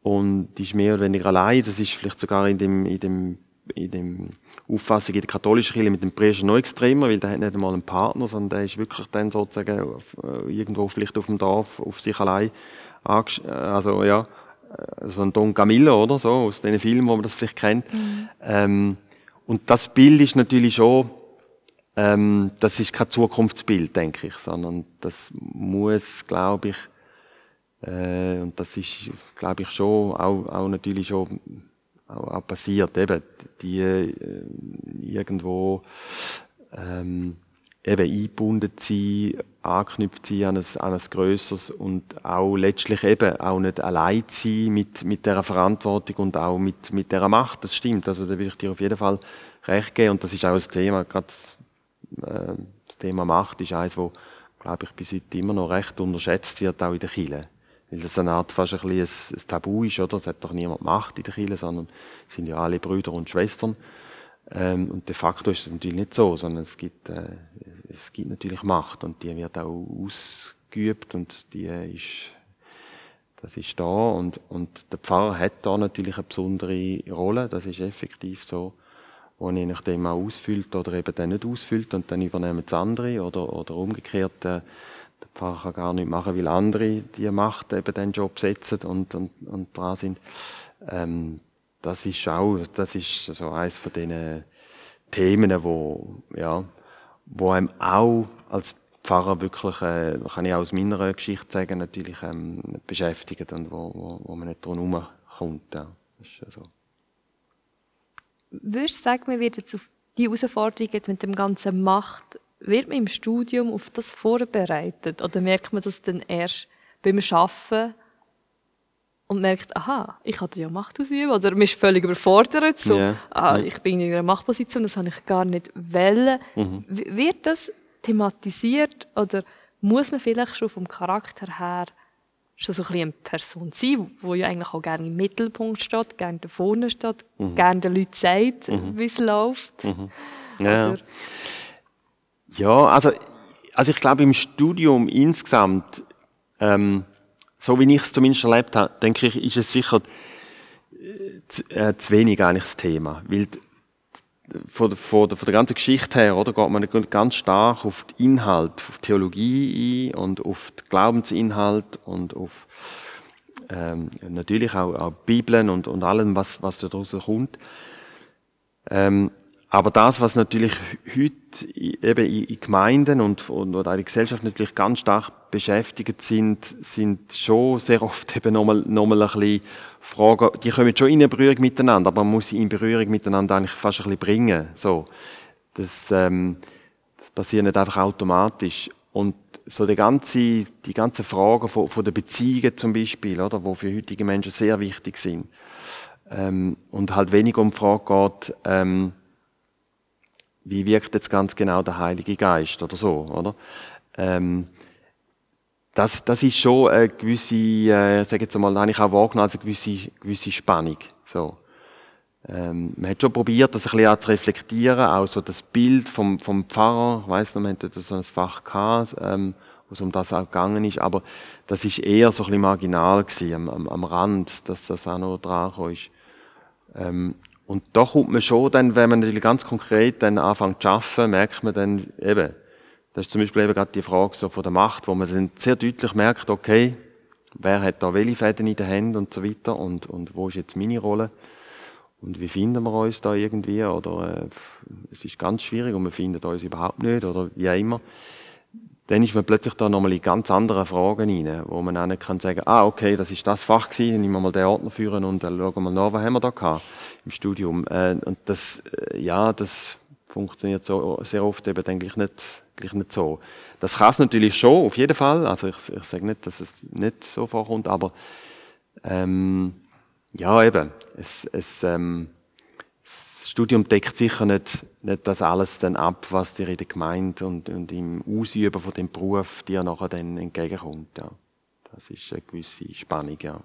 Und ist mehr oder weniger allein. Das ist vielleicht sogar in dem, in dem, in dem Auffassung in der katholischen Kirche mit dem Priester noch extremer, weil der hat nicht einmal einen Partner, sondern der ist wirklich dann sozusagen äh, irgendwo vielleicht auf dem Dorf auf sich allein äh, also ja, äh, so ein Don Camillo oder so, aus den Filmen, wo man das vielleicht kennt. Ähm, und das Bild ist natürlich schon, ähm, das ist kein Zukunftsbild, denke ich, sondern das muss, glaube ich, äh, und das ist, glaube ich, schon auch, auch natürlich schon auch, auch passiert, eben, die äh, irgendwo ähm, eben eingebunden sein, anknüpft sein an ein, an ein Grösseres und auch letztlich eben auch nicht allein sein mit, mit dieser Verantwortung und auch mit, mit dieser Macht, das stimmt, also da will ich dir auf jeden Fall recht geben und das ist auch ein Thema, gerade das, äh, das Thema Macht ist eines, wo, glaube ich, bis heute immer noch recht unterschätzt wird, auch in der Kirche. Weil das eine Art fast ein, bisschen ein, ein Tabu ist, oder? Es hat doch niemand Macht in der Kirche, sondern es sind ja alle Brüder und Schwestern. Ähm, und de facto ist es natürlich nicht so, sondern es gibt, äh, es gibt natürlich Macht und die wird auch ausgeübt und die ist, das ist da und, und der Pfarrer hat da natürlich eine besondere Rolle, das ist effektiv so, wo je nachdem auch ausfüllt oder eben dann nicht ausfüllt und dann übernehmen es andere oder, oder umgekehrt, äh, der Pfarrer kann gar nicht machen, weil andere die Macht eben den Job setzen und, und, und dran sind. Ähm, das ist auch, das ist so eines von diesen Themen, wo, ja, wo einem auch als Pfarrer wirklich, äh, kann ich auch aus meiner Geschichte sagen, natürlich ähm, beschäftigen und wo, wo, wo man nicht drum kommt. Ja. Das ist ja so. Würdest du sagen, wird jetzt auf die Herausforderung jetzt mit dem ganzen Macht, wird man im Studium auf das vorbereitet? Oder merkt man das dann erst beim Arbeiten und merkt, aha, ich kann ja Macht ausüben? Oder ist völlig überfordert, so, Ja, ah, ich bin in einer Machtposition, das habe ich gar nicht wollen. Mhm. Wird das thematisiert oder muss man vielleicht schon vom Charakter her schon so ein bisschen eine Person sein, die ja eigentlich auch gerne im Mittelpunkt steht, gerne da vorne steht, Mhm. gerne den Leuten sagt, wie es läuft. Ja. Oder- Ja, also, also ich glaube im Studium insgesamt, ähm, so wie ich es zumindest erlebt habe, denke ich, ist es sicher äh, zu, äh, zu wenig eigentlich das Thema. Weil von, der- von, der, von der ganzen Geschichte her, oder, geht man ganz stark auf den Inhalt, auf die Theologie ein und auf den Glaubensinhalt und auf ähm, natürlich auch, auch Bibeln und, und allem, was, was daraus kommt. Ähm, aber das, was natürlich heute eben in in Gemeinden und, und oder in der Gesellschaft natürlich ganz stark beschäftigt sind, sind schon sehr oft eben nochmal, nochmal ein bisschen Fragen, die kommen schon in Berührung miteinander, aber man muss sie in Berührung miteinander eigentlich fast ein bisschen bringen. So. Das, ähm, das passiert nicht einfach automatisch. Und so die ganze, die ganzen Fragen von, von der Beziehungen zum Beispiel, oder, wo für heutige Menschen sehr wichtig sind, ähm, und halt weniger um die Frage geht, ähm, wie wirkt jetzt ganz genau der Heilige Geist oder so, oder? Ähm, das, das ist schon eine gewisse, äh, sag jetzt mal, habe ich auch wahrgenommen, also eine gewisse, gewisse Spannung. So. Ähm, man hat schon probiert, das ein bisschen auch zu reflektieren, auch so das Bild vom, vom Pfarrer, ich weiss noch, wir hatten dort so ein Fach gehabt, ähm, wo es um das auch gegangen ist, aber das ist eher so ein bisschen marginal gewesen, am, am, am Rand, dass das auch noch dran ist. Ähm, und da kommt man schon dann, wenn man natürlich ganz konkret dann anfängt zu arbeiten, merkt man dann eben, das ist zum Beispiel eben gerade die Frage so von der Macht, wo man dann sehr deutlich merkt, okay, wer hat da welche Fäden in den Händen und so weiter und, und wo ist jetzt meine Rolle? Und wie finden wir uns da irgendwie? Oder äh, es ist ganz schwierig und wir finden uns überhaupt nicht oder wie auch immer. Dann ist man plötzlich da nochmal in ganz andere Fragen rein, wo man auch nicht kann sagen, ah, okay, das ist das Fach gewesen, dann nehmen wir mal den Ordner führen und dann schauen wir mal nach, was haben wir da gehabt im Studium. Äh, und das, äh, ja, das funktioniert so sehr oft eben, denke ich, nicht, gleich nicht so. Das kann es natürlich schon, auf jeden Fall. Also ich, ich sage nicht, dass es nicht so vorkommt, aber ähm, ja, eben, es, es ähm, Studium deckt sicher nicht, nicht das alles dann ab, was dir in der Gemeinde und, und im Ausüben von dem Beruf dir nachher dann entgegenkommt. Ja. Das ist eine gewisse Spannung, ja.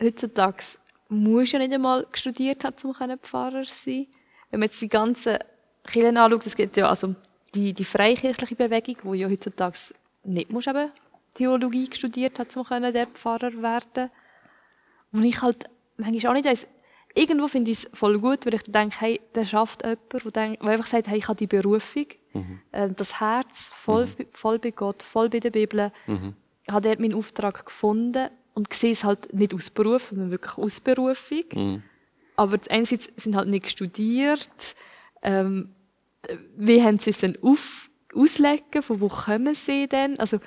Heutzutage muss ja nicht einmal studiert haben, um Pfarrer zu sein. Wenn man jetzt die ganzen Kirchen anschaut, es gibt ja also die, die freikirchliche Bewegung, wo ja heutzutage nicht muss eben Theologie studiert hat, um der Pfarrer werden. Und ich halt manchmal auch nicht weiss, irgendwo finde ich es voll gut, weil ich denke, hey, der schafft jemand, der, der einfach sagt, hey, ich habe die Berufung, mhm. äh, das Herz voll, mhm. voll bei Gott, voll bei der Bibel, mhm. hat er meinen Auftrag gefunden und sehe es halt nicht aus Beruf, sondern wirklich aus Berufung. Mhm. Aber einerseits sind halt nicht studiert, ähm, wie haben sie es denn auf, auslegen, von wo kommen sie denn? Also,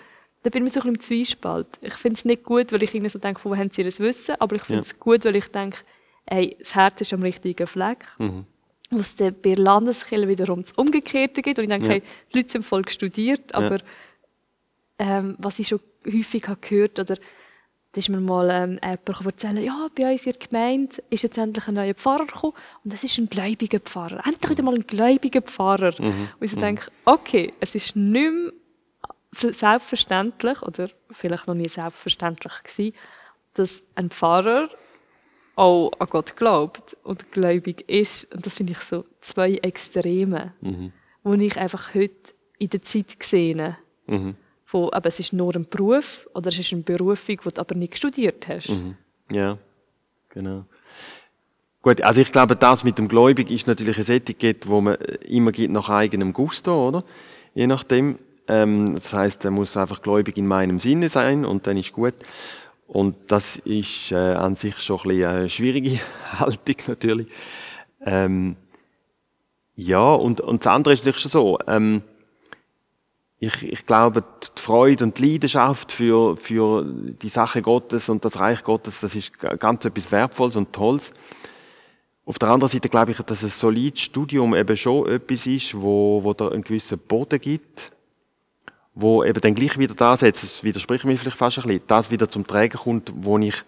da bin ich so ein bisschen im Zwiespalt. Ich finde es nicht gut, weil ich irgendwie so denke, wo haben sie das Wissen, aber ich finde es ja. gut, weil ich denke, hey, das Herz ist am richtigen Fleck. Mhm. Wo es dann bei Landeskirche wiederum das Umgekehrte gibt. Und ich denke, ja. hey, die Leute sind voll studiert, aber ja. ähm, was ich schon häufig habe gehört oder da ist mir mal ähm, jemand erzählen, ja, bei uns in der Gemeinde ist jetzt endlich ein neuer Pfarrer gekommen und das ist ein gläubiger Pfarrer. Endlich wieder mal ein gläubiger Pfarrer. Mhm. Und ich mhm. denke, okay, es ist nicht mehr selbstverständlich oder vielleicht noch nie selbstverständlich gewesen, dass ein Pfarrer auch an Gott glaubt und gläubig ist. Und das finde ich so zwei Extreme, mhm. wo ich einfach heute in der Zeit sehe. Mhm. Wo, aber es ist nur ein Beruf oder es ist eine Berufung, die du aber nicht studiert hast. Mhm. Ja, genau. Gut, also ich glaube, das mit dem Gläubig ist natürlich ein Etikett, wo man immer gibt nach eigenem Gusto, oder? Je nachdem. Ähm, das heißt, er muss einfach gläubig in meinem Sinne sein und dann ist gut. Und das ist äh, an sich schon ein bisschen eine schwierige Haltung natürlich. Ähm, ja, und, und das andere ist natürlich schon so. Ähm, ich, ich glaube, die Freude und die Leidenschaft für, für die Sache Gottes und das Reich Gottes, das ist ganz etwas Wertvolles und Tolles. Auf der anderen Seite glaube ich, dass ein solides Studium eben schon etwas ist, wo, wo da einen gewissen Boden gibt wo eben dann gleich wieder das, jetzt widerspricht mir vielleicht fast ein bisschen, das wieder zum Träger kommt, wo ich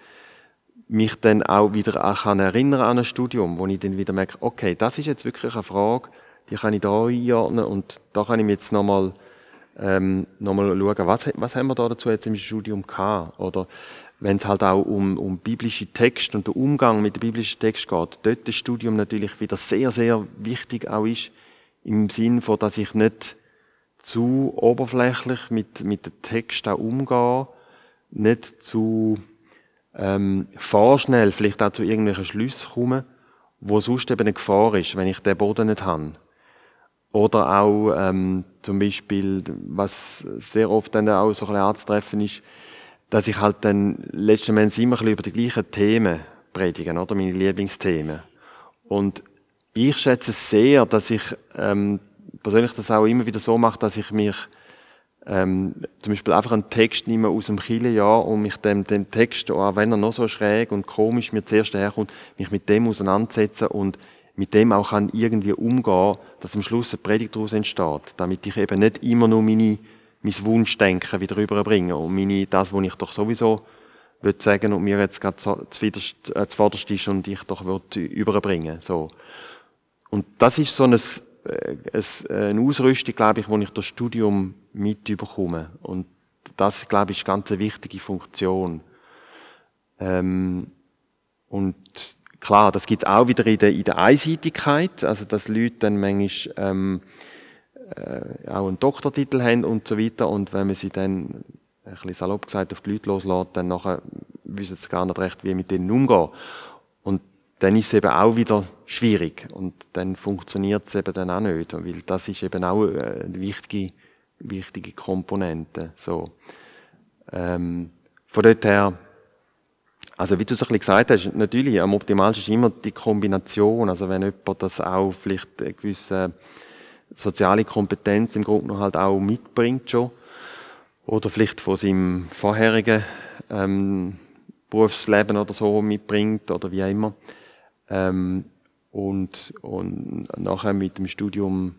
mich dann auch wieder an erinnern an ein Studium, wo ich dann wieder merke, okay, das ist jetzt wirklich eine Frage, die kann ich da einordnen und da kann ich mir jetzt nochmal ähm, nochmal schauen, was, was haben wir da dazu jetzt im Studium gehabt? Oder wenn es halt auch um, um biblische Texte und den Umgang mit dem biblischen Text geht, dort das Studium natürlich wieder sehr, sehr wichtig auch ist, im Sinn von, dass ich nicht zu oberflächlich mit, mit dem Text auch umgehen, nicht zu ähm, vorschnell vielleicht auch zu irgendwelchen Schlüssen kommen, wo sonst eben eine Gefahr ist, wenn ich den Boden nicht habe. Oder auch ähm, zum Beispiel, was sehr oft dann auch so ein anzutreffen ist, dass ich halt dann letzten Endes immer ein über die gleichen Themen predige, oder meine Lieblingsthemen. Und ich schätze sehr, dass ich ähm, persönlich das auch immer wieder so mache, dass ich mich ähm, zum Beispiel einfach einen Text nehme aus dem Kirchenjahr und mich dem, dem Text, auch wenn er noch so schräg und komisch mir zuerst herkommt, mich mit dem auseinandersetzen und mit dem auch kann irgendwie umgehen, dass am Schluss eine Predigt daraus entsteht, damit ich eben nicht immer nur meine, mein Wunschdenken wieder rüberbringe und meine, das, was ich doch sowieso würde sagen und mir jetzt gerade zuvorderst äh, ist und ich doch würde überbringen, so. Und das ist so ein äh, äh, eine Ausrüstung, glaube ich, wo ich das Studium mitbekomme. Und das, glaube ich, ist ganz eine wichtige Funktion. Ähm, und klar, das gibt es auch wieder in der, in der Einseitigkeit, also dass Leute dann manchmal ähm, äh, auch einen Doktortitel haben und so weiter und wenn man sie dann ein bisschen salopp gesagt auf die Leute loslässt, dann nachher wissen sie gar nicht recht, wie mit denen umgehen. Und dann ist es eben auch wieder schwierig und dann funktioniert es eben dann auch nicht, weil das ist eben auch eine wichtige, wichtige Komponente. So. Ähm, von dort her, also wie du es ein bisschen gesagt hast, natürlich, am optimalsten ist immer die Kombination, also wenn jemand das auch vielleicht eine gewisse soziale Kompetenz im Grunde noch halt auch mitbringt schon, oder vielleicht von seinem vorherigen ähm, Berufsleben oder so mitbringt oder wie auch immer. Ähm, und, und nachher mit dem Studium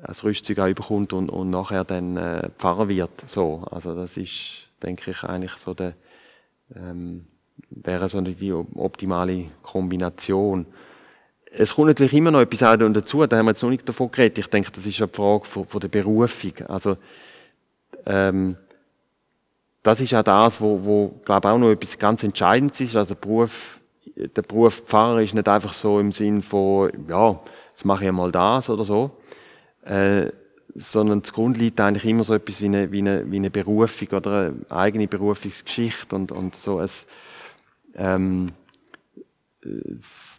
als Rüstzeug auch überkommt und, und nachher dann äh, Pfarrer wird. So, also das ist, denke ich, eigentlich so der, ähm, wäre so die optimale Kombination. Es kommt natürlich immer noch etwas dazu, da haben wir jetzt noch nicht davon geredet. Ich denke, das ist eine Frage von, von der Berufung. Also, ähm, das ist auch das, wo, wo glaube auch noch etwas ganz Entscheidendes ist. Also der Beruf, der Beruf Pfarrer ist nicht einfach so im Sinn von, ja, jetzt mache ich mal das oder so, äh, sondern zugrunde liegt eigentlich immer so etwas wie eine, wie eine, wie eine Berufung oder eine eigene Berufungsgeschichte und, und so ein, ähm,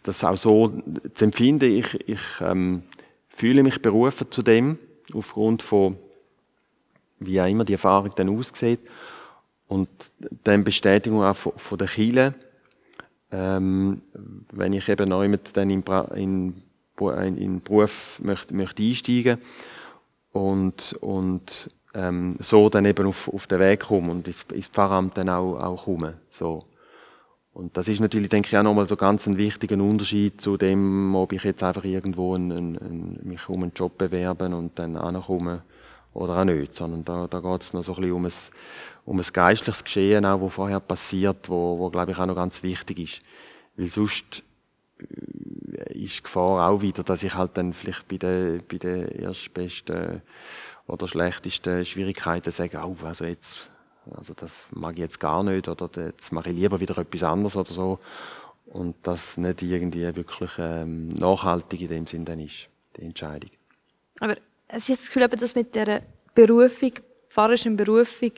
das auch so zu empfinden. Ich, ich ähm, fühle mich berufen zu dem, aufgrund von, wie auch immer die Erfahrung dann aussieht. Und dann Bestätigung auch von, von der Chile, ähm, wenn ich eben neu mit dann in, in, in, in Beruf möchte, möchte einsteigen und, und ähm, so dann eben auf, auf den Weg kommen und ins, ins Pfarramt dann auch, auch kommen. So. Und das ist natürlich, denke ich, auch nochmal so ganz ein wichtiger Unterschied zu dem, ob ich jetzt einfach irgendwo einen, einen, mich um einen Job bewerben und dann ankomme oder auch nicht, sondern da, da geht es noch so ein bisschen um ein, um ein geistliches Geschehen, auch, wo vorher passiert, wo, wo glaube ich auch noch ganz wichtig ist. Weil sonst äh, ist die Gefahr auch wieder, dass ich halt dann vielleicht bei den, bei den erstbesten oder schlechtesten Schwierigkeiten sage, oh, also jetzt, also das mag ich jetzt gar nicht oder jetzt mache ich lieber wieder etwas anderes oder so. Und das nicht irgendwie wirklich ähm, nachhaltig in dem Sinn dann ist, die Entscheidung. Aber es ist das Gefühl, dass mit dieser Berufung, pfarrerischen Berufung,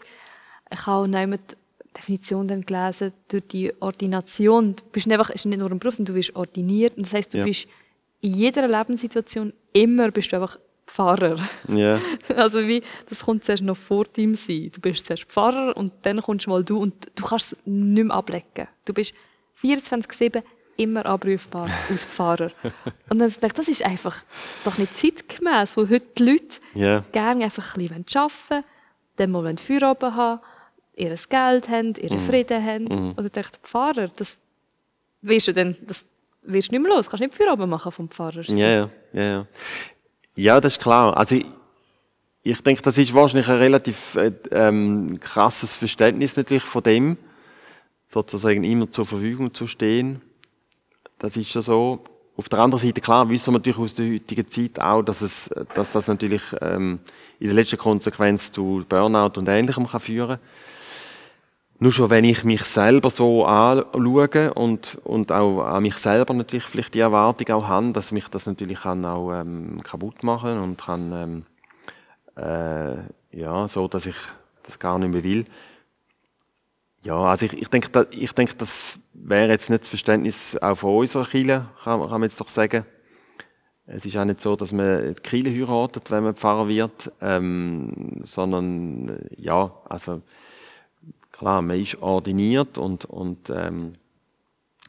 ich habe auch nicht Definition dann gelesen, durch die Ordination, du bist nicht einfach, es ist nicht nur ein Beruf, sondern du wirst ordiniert. Und das heißt, du ja. bist in jeder Lebenssituation immer bist du einfach Pfarrer. Ja. Also wie, das kommt zuerst noch vor dem sein. Du bist zuerst Pfarrer und dann kommst mal du und du kannst es nicht mehr ablegen. Du bist 24-7 immer abrufbar als Pfarrer. und dann denke ich, das ist einfach doch nicht zeitgemäß, wo heute die Leute yeah. gerne einfach ein bisschen arbeiten wollen, dann mal Feierabend haben ihr Geld haben, ihren mhm. Frieden haben. Mhm. Und ich dachte, Pfarrer, das wirst du dann, das wirst du nicht mehr los. Kannst nicht Feierabend machen vom Pfarrer. Ja, ja, ja, ja. Ja, das ist klar. Also ich, ich denke, das ist wahrscheinlich ein relativ äh, ähm, krasses Verständnis natürlich von dem, sozusagen immer zur Verfügung zu stehen. Das ist ja so. Auf der anderen Seite, klar, wissen wir natürlich aus der heutigen Zeit auch, dass, es, dass das natürlich ähm, in der letzten Konsequenz zu Burnout und Ähnlichem kann führen kann. Nur schon, wenn ich mich selber so anschaue und, und auch an mich selber natürlich vielleicht die Erwartung auch habe, dass mich das natürlich kann auch ähm, kaputt machen und kann, ähm, äh, ja, so, dass ich das gar nicht mehr will. Ja, also ich, ich denke, da, ich denke, das wäre jetzt nicht das Verständnis auch von unserer Kirche, kann, kann man jetzt doch sagen. Es ist auch nicht so, dass man die Kirche heiratet, wenn man Pfarrer wird, ähm, sondern, ja, also, Klar, man ist ordiniert und, und ähm,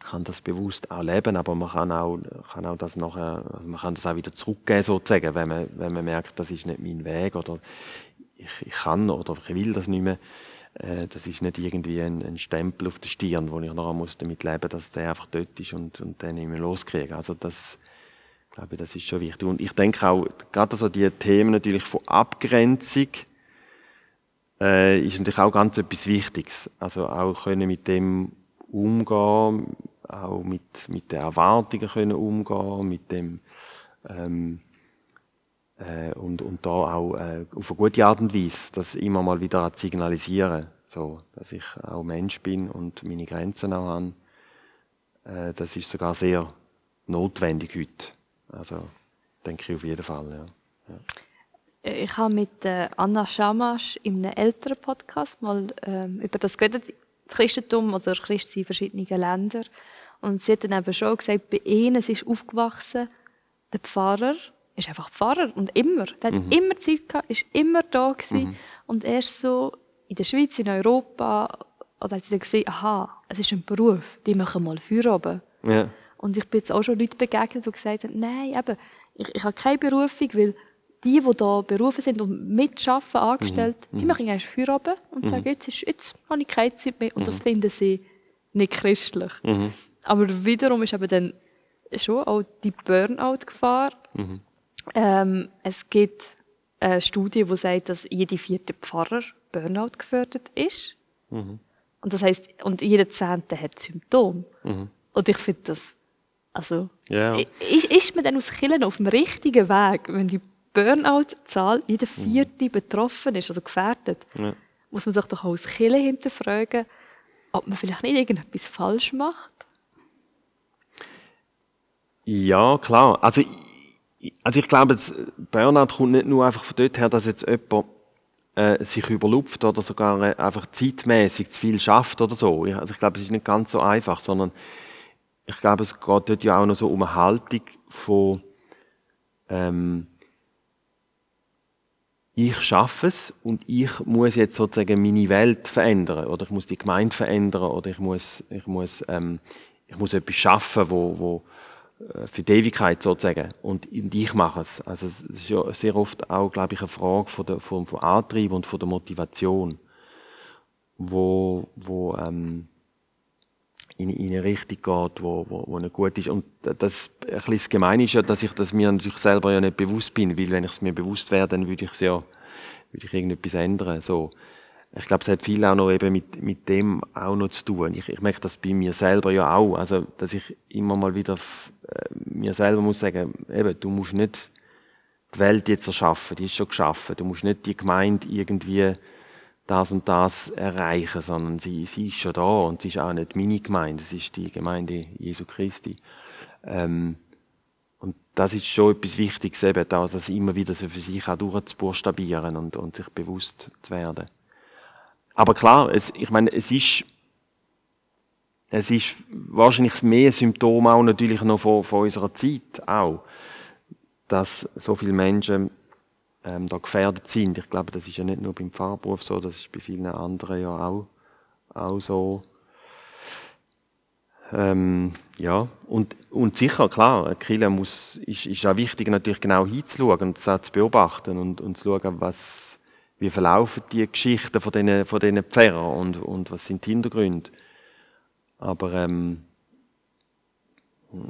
kann das bewusst auch leben, aber man kann auch, kann auch das nachher, man kann das auch wieder zurückgeben sozusagen, wenn man, wenn man merkt, das ist nicht mein Weg oder ich, ich kann oder ich will das nicht mehr. Äh, das ist nicht irgendwie ein, ein, Stempel auf der Stirn, wo ich nachher muss damit leben, dass der einfach dort ist und, und den nicht mehr loskriege. Also das, glaube ich, das ist schon wichtig. Und ich denke auch, gerade so die Themen natürlich von Abgrenzung, äh, ist natürlich auch ganz etwas Wichtiges. Also auch können mit dem umgehen, auch mit, mit den Erwartungen können umgehen, mit dem, ähm, äh, und, und da auch äh, auf eine gute Art und Weise das immer mal wieder zu signalisieren, so, dass ich auch Mensch bin und meine Grenzen auch habe. Äh, das ist sogar sehr notwendig heute. Also denke ich auf jeden Fall, ja. ja. Ich habe mit äh, Anna Schamasch in einem älteren Podcast mal ähm, über das geredet, Christentum oder Christen in verschiedenen Ländern. Und sie hat dann eben schon gesagt, bei ihnen ist aufgewachsen, der Pfarrer ist einfach Pfarrer und immer. Der mhm. hat immer Zeit gehabt, ist immer da gewesen. Mhm. Und erst so in der Schweiz, in Europa, oder hat sie dann gesehen, aha, es ist ein Beruf, die machen mal Feierabend. Ja. Und ich bin jetzt auch schon Leuten begegnet, die gesagt haben, nein, eben, ich, ich habe keine Berufung, weil die, die hier berufen sind und mitarbeiten, angestellt, mhm. die machen eigentlich Feierabend und mhm. sagen, jetzt, ist, jetzt habe ich keine Zeit mehr. Und das mhm. finden sie nicht christlich. Mhm. Aber wiederum ist eben dann schon auch die Burnout-Gefahr. Mhm. Ähm, es gibt eine Studie, die sagt, dass jede vierte Pfarrer Burnout gefördert ist. Mhm. Und das heißt, und jeder zehnte hat Symptome. Mhm. Und ich finde das, also, yeah. ist, ist man dann aus Killen auf dem richtigen Weg, wenn die Burnout-Zahl jeder vierte mhm. betroffen ist, also gefährdet? Ja. Muss man sich doch auch aus Killen hinterfragen, ob man vielleicht nicht irgendetwas falsch macht? Ja, klar. Also, also ich glaube, Burnout kommt nicht nur einfach von dort her, dass jetzt jemand äh, sich überlupft oder sogar äh, einfach zeitmäßig zu viel schafft oder so. Also ich glaube, es ist nicht ganz so einfach, sondern ich glaube, es geht dort ja auch noch so um eine Haltung von ähm, ich schaffe es und ich muss jetzt sozusagen meine Welt verändern oder ich muss die Gemeinde verändern oder ich muss ich muss ähm, ich muss etwas schaffen, wo, wo äh, für die Ewigkeit sozusagen. Und, ich mache es. Also es ist ja sehr oft auch, glaube ich, eine Frage von der, vom, vom Antrieb und von der Motivation, wo, wo ähm, in, in eine Richtung geht, wo, wo, wo nicht gut ist. Und das ein bisschen das Gemeine ist ja, dass ich das mir natürlich selber ja nicht bewusst bin, weil wenn ich es mir bewusst wäre, dann würde ich es ja, würde ich irgendetwas ändern. So ich glaube, es hat viel auch noch eben mit, mit dem auch noch zu tun. Ich, ich merke das bei mir selber ja auch. Also, dass ich immer mal wieder äh, mir selber muss sagen, eben, du musst nicht die Welt jetzt erschaffen, die ist schon geschaffen. Du musst nicht die Gemeinde irgendwie das und das erreichen, sondern sie, sie ist schon da und sie ist auch nicht meine Gemeinde, es ist die Gemeinde Jesu Christi. Ähm, und das ist schon etwas Wichtiges, eben, das immer wieder so für sich auch durchzubuchstabieren und, und sich bewusst zu werden. Aber klar, es, ich meine, es ist, es ist wahrscheinlich mehr Symptom auch natürlich noch von, von unserer Zeit auch, dass so viele Menschen ähm, da gefährdet sind. Ich glaube, das ist ja nicht nur beim Pfarrberuf so, das ist bei vielen anderen ja auch, auch so. Ähm, ja, und, und sicher, klar, ein Killer muss, ist, ist auch wichtig, natürlich genau hinzuschauen und das auch zu beobachten und, und zu schauen, was, wie verlaufen die Geschichten von diesen, von diesen Pfarrern und, und was sind die Hintergründe. Aber ähm,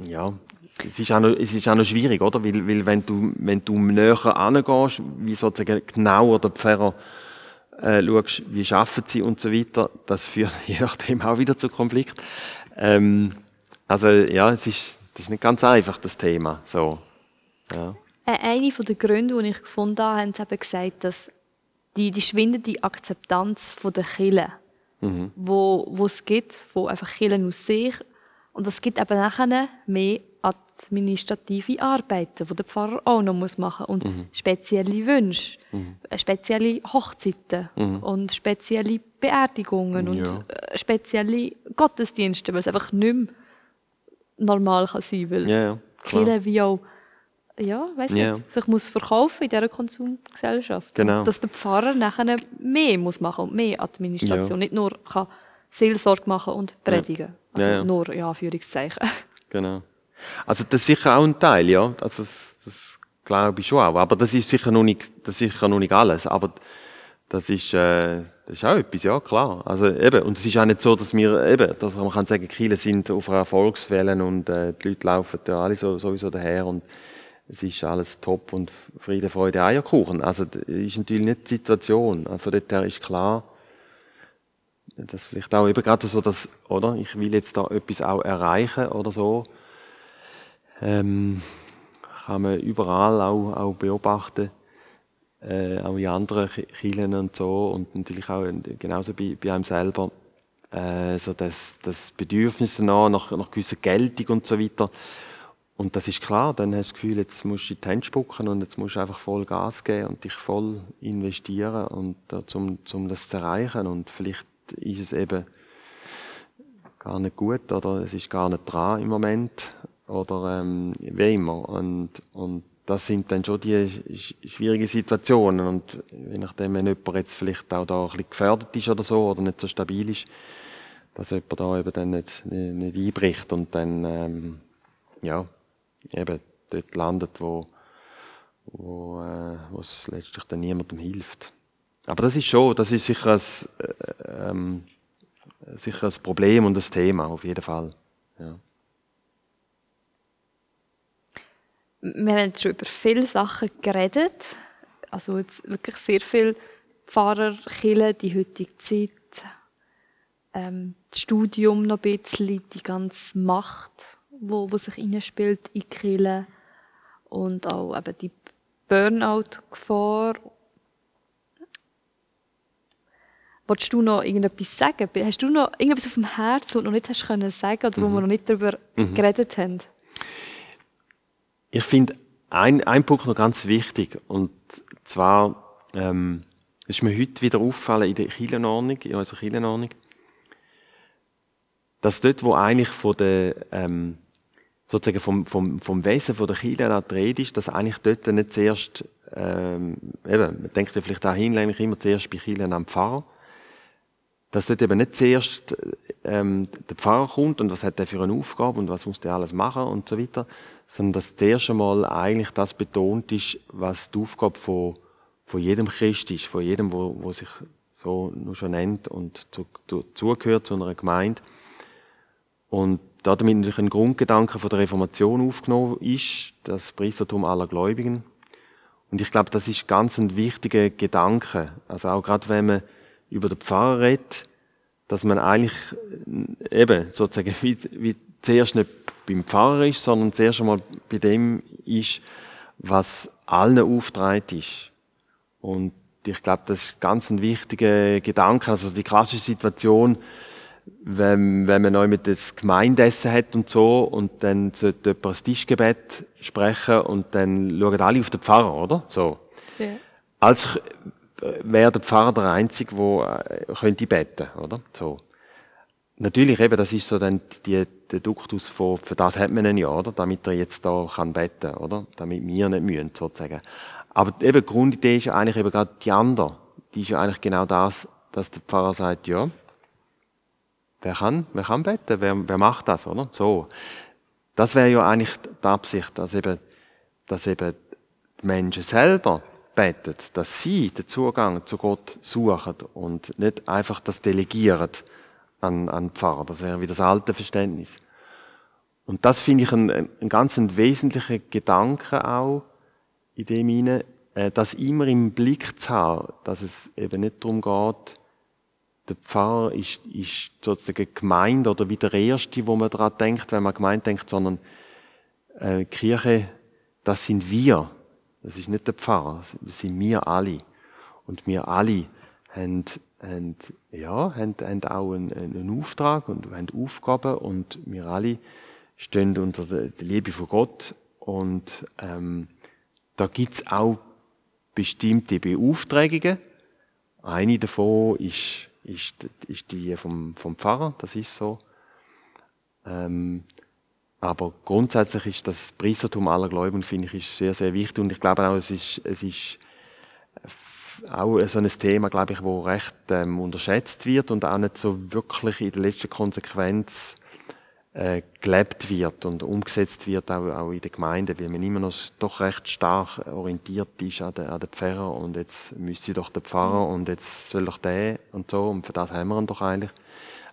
ja, es ist, auch noch, es ist auch noch schwierig, oder? Weil, weil wenn du, wenn du näher angehst, wie sozusagen genauer der Pfarrer äh, schaust, wie schaffen sie und so weiter, das führt je nachdem auch wieder zu Konflikt. Ähm, also ja, es ist, das ist nicht ganz einfach, das Thema. So, ja. Äh, eine der Gründe, die ich gefunden habe, haben sie eben gesagt, dass die, die schwindende Akzeptanz der Kirche, mhm. wo, wo es gibt, wo einfach Kirchen aus sich und es gibt eben nachher mehr administrative Arbeiten, die der Pfarrer auch noch machen muss. Und mhm. spezielle Wünsche, mhm. Äh, spezielle Hochzeiten mhm. und spezielle Beerdigungen ja. und äh, spezielle Gottesdienste, weil es einfach nicht mehr normal kann sein kann. Ja, ja, Kirche wie auch ja, weiß yeah. nicht, sich muss verkaufen in dieser Konsumgesellschaft. Genau. Dass der Pfarrer nachher mehr muss machen und mehr Administration, ja. nicht nur kann Seelsorge machen und predigen. Ja. Also ja, nur, ja, Anführungszeichen. Genau. Also das ist sicher auch ein Teil, ja. Also das, das glaube ich schon auch. Aber das ist sicher noch nicht, das ist sicher noch nicht alles. Aber das ist, äh, das ist auch etwas, ja, klar. Also eben, und es ist auch nicht so, dass wir eben, dass man kann sagen, Kiele sind auf einer Erfolgswelle und äh, die Leute laufen ja alle so, sowieso daher und es ist alles top und Friede, Freude, Eierkuchen. Also das ist natürlich nicht die Situation. Von dort her ist klar, dass vielleicht auch eben gerade so, dass, oder, ich will jetzt da etwas auch erreichen oder so. Ähm, kann man überall auch, auch beobachten, äh, auch in anderen Kirchen und so und natürlich auch genauso bei, bei einem selber, äh, so das, das Bedürfnis nach, nach, gewisser Geltung und so weiter. Und das ist klar, dann hast du das Gefühl, jetzt musst du in die Hände spucken und jetzt musst du einfach voll Gas geben und dich voll investieren, und, uh, um, um das zu erreichen. Und vielleicht ist es eben gar nicht gut oder es ist gar nicht dran im Moment oder ähm, wie immer. Und, und das sind dann schon die schwierigen Situationen. Und je nachdem, wenn jemand jetzt vielleicht auch da ein bisschen gefährdet ist oder so oder nicht so stabil ist, dass jemand da eben dann nicht, nicht, nicht einbricht und dann, ähm, ja, eben dort landet, wo, wo, äh, wo es letztlich dann niemandem hilft. Aber das ist schon, das ist sicher ein, äh, ähm, sicher ein Problem und ein Thema, auf jeden Fall. Ja. Wir haben schon über viele Sachen geredet. Also jetzt wirklich sehr viele Pfarrer, Kirchen, die heutige Zeit, ähm, das Studium noch ein bisschen, die ganze Macht, wo, wo sich hineinspielt in die und auch eben die Burnout-Gefahr. Wolltest du noch irgendetwas sagen? Hast du noch irgendetwas auf dem Herzen, was du noch nicht hast können sagen oder mhm. wo wir noch nicht darüber mhm. geredet haben? Ich finde ein, ein Punkt noch ganz wichtig und zwar ähm, ist mir heute wieder aufgefallen in der Kirchenordnung, in unserer Kirchenordnung, dass dort, wo eigentlich von der ähm, sozusagen vom, vom, vom Wesen von der Kirche die Rede ist, dass eigentlich dort nicht zuerst, ähm, eben, man denkt ja vielleicht auch hinlänglich immer zuerst bei Kirchen am Pfarrer, dass dort eben nicht zuerst ähm, der Pfarrer kommt und was hat er für eine Aufgabe und was muss der alles machen und so weiter, sondern dass zuerst einmal eigentlich das betont ist, was die Aufgabe von, von jedem Christ ist, von jedem, wo, wo sich so nur schon nennt und zu, zu, zugehört zu einer Gemeinde. Und damit natürlich ein Grundgedanke von der Reformation aufgenommen ist, das Priestertum aller Gläubigen. Und ich glaube, das ist ganz ein wichtiger Gedanke. Also auch gerade wenn man über den Pfarrer redet, dass man eigentlich eben sozusagen wie, wie zuerst nicht beim Pfarrer ist, sondern zuerst einmal bei dem ist, was allen auftragt ist. Und ich glaube, das ist ganz ein wichtiger Gedanke. Also die klassische Situation, wenn, wenn man neu mit das Gemeindessen hat und so und dann sollte jemand ein Tischgebet sprechen und dann schauen alle auf den Pfarrer, oder? So. Ja. Als wäre der Pfarrer der Einzige, der äh, könnte beten, oder? So. Natürlich eben, das ist so dann die, der Duktus von, für das hat man ihn ja, oder? Damit er jetzt da kann beten, oder? Damit wir nicht mühen, sozusagen. Aber eben, die Grundidee ist ja eigentlich eben gerade die andere. Die ist ja eigentlich genau das, dass der Pfarrer sagt, ja, wer kann, wer kann beten? Wer, wer macht das, oder? So. Das wäre ja eigentlich die Absicht, dass eben, dass eben die Menschen selber beten, dass sie den Zugang zu Gott suchen und nicht einfach das delegieren an, an Pfarrer. Das wäre wie das alte Verständnis. Und das finde ich ein, ein ganz wesentlicher Gedanke auch in dem hinein, äh, das immer im Blick zu haben, dass es eben nicht darum geht, der Pfarrer ist, ist sozusagen gemeint oder wie der Erste, wo man daran denkt, wenn man gemeint denkt, sondern äh, Kirche, das sind wir. Das ist nicht der Pfarrer, das sind wir alle. Und wir alle haben, haben, ja, haben, haben auch einen, einen Auftrag und haben Aufgaben und wir alle stehen unter der Liebe von Gott und ähm, da gibt's auch bestimmte Beauftragungen. Eine davon ist, ist, ist die vom, vom Pfarrer, das ist so. Ähm, aber grundsätzlich ist das Priestertum aller Gläubigen, finde ich, ist sehr, sehr wichtig. Und ich glaube auch, es ist, es ist auch so ein Thema, glaube ich, wo recht ähm, unterschätzt wird und auch nicht so wirklich in der letzten Konsequenz äh, gelebt wird und umgesetzt wird, auch, auch in der Gemeinde, weil man immer noch doch recht stark orientiert ist an den, an den Pfarrer und jetzt müsste doch der Pfarrer und jetzt soll doch der und so und für das haben wir ihn doch eigentlich.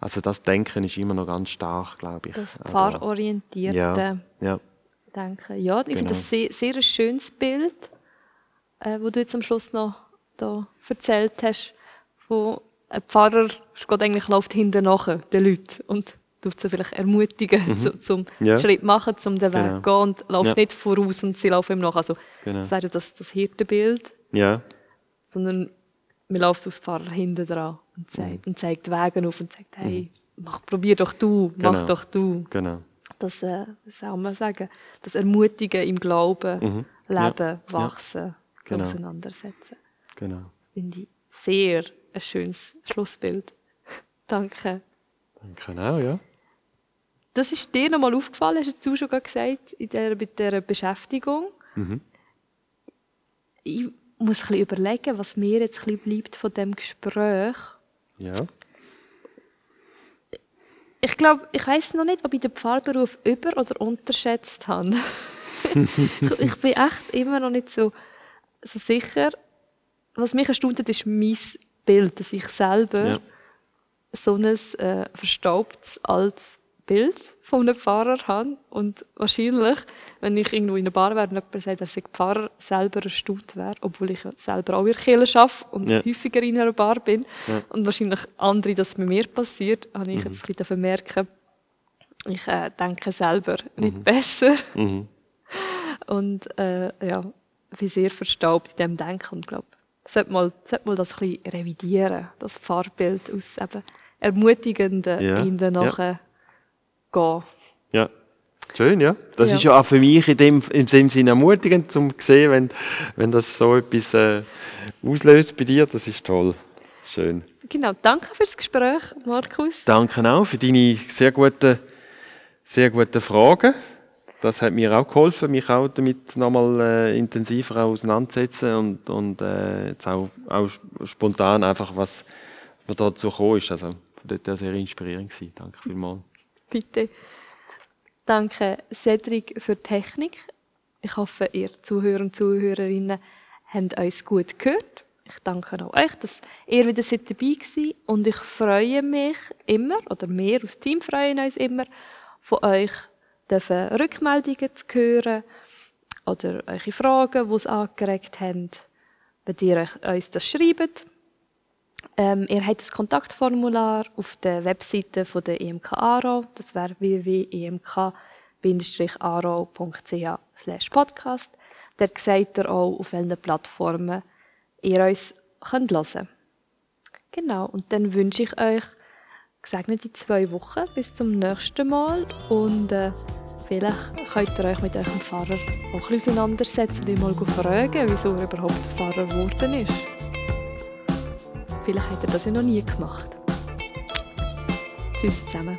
Also das Denken ist immer noch ganz stark, glaube ich. Das pfarrorientierte ja, ja. Denken. Ja, ich genau. finde das sehr, sehr ein schönes Bild, äh, wo du jetzt am Schluss noch da erzählt hast, wo ein Pfarrer geht eigentlich läuft hinten nach den Leuten und tut sie vielleicht ermutigen, Mhm. zu, zum Ja. Schritt machen, zum den Weg Genau. gehen und läuft Ja. nicht voraus und sie laufen ihm nach. Also, Genau. das ist ja das, das Hirtenbild, Ja, sondern man läuft als Fahrer hinten dran und Mhm. zeigt, und zeigt Wege auf und sagt, hey, mach, probier doch du, mach Genau. doch du. genau. Das, äh, das soll man sagen. Das Ermutigen im Glauben, Mhm. Ja. Leben, Wachsen, Genau. auseinandersetzen. Genau. Finde ich sehr ein schönes Schlussbild. Danke. Danke auch, ja. Das ist dir nochmal aufgefallen, hast du schon gesagt, in der, bei dieser Beschäftigung. Mhm. Ich muss ein überlegen, was mir jetzt ein bleibt von dem Gespräch. Ja. Ich glaube, ich weiß noch nicht, ob ich den Pfarrberuf über- oder unterschätzt habe. ich bin echt immer noch nicht so, so sicher. Was mich erstaunt hat, ist mein Bild, dass ich selber Ja. so ein äh, verstaubtes, altes Bild von einem Pfarrer habe. Und wahrscheinlich, wenn ich irgendwo in einer Bar wäre und jemand sagt, er sei Pfarrer, selber erstaunt wäre, obwohl ich selber auch in der Kirche arbeite und Ja. häufiger in einer Bar bin. Ja. Und wahrscheinlich andere, dass es bei mir passiert, habe ich Mhm. jetzt ein bisschen merken, ich äh, denke selber nicht besser. Mhm. Und äh, ja, bin sehr verstaubt in dem Denken und glaube, sollte mal, sollte mal das ein bisschen revidieren, das Fahrbild aus eben ermutigenden Ja, hinten ja. Gehen. Ja. Schön, ja. Das Ja. ist ja auch für mich in dem, in dem Sinne ermutigend, um zu sehen, wenn, wenn das so etwas äh, auslöst bei dir. Das ist toll. Schön. Genau, danke fürs Gespräch, Markus. Danke auch für deine sehr guten, sehr guten Fragen. Das hat mir auch geholfen, mich auch damit nochmal äh, intensiver auseinanderzusetzen und, und äh, jetzt auch, auch spontan einfach, was, was dazu gekommen ist. Also dort her sehr inspirierend gewesen. Danke vielmals. Bitte. Danke, Cedric, für die Technik. Ich hoffe, ihr Zuhörer und Zuhörerinnen habt uns gut gehört. Ich danke auch euch, dass ihr wieder dabei seid. Und ich freue mich immer, oder wir als Team freuen uns immer, von euch Rückmeldungen zu hören oder eure Fragen, die es angeregt haben, wenn ihr euch, uns das schreibt. Ähm, ihr habt das Kontaktformular auf der Webseite von der EMK Aarau. Das wäre www.emk-aarau.ch podcast. Dort seht ihr auch, auf welchen Plattformen ihr uns hören könnt. Genau, und dann wünsche ich euch gesegnete zwei Wochen bis zum nächsten Mal und äh, vielleicht könnt ihr euch mit eurem Pfarrer auch ein bisschen auseinandersetzen und ihn mal fragen, wieso er überhaupt Pfarrer geworden ist. Vielleicht hat er das ja noch nie gemacht. Tschüss zusammen.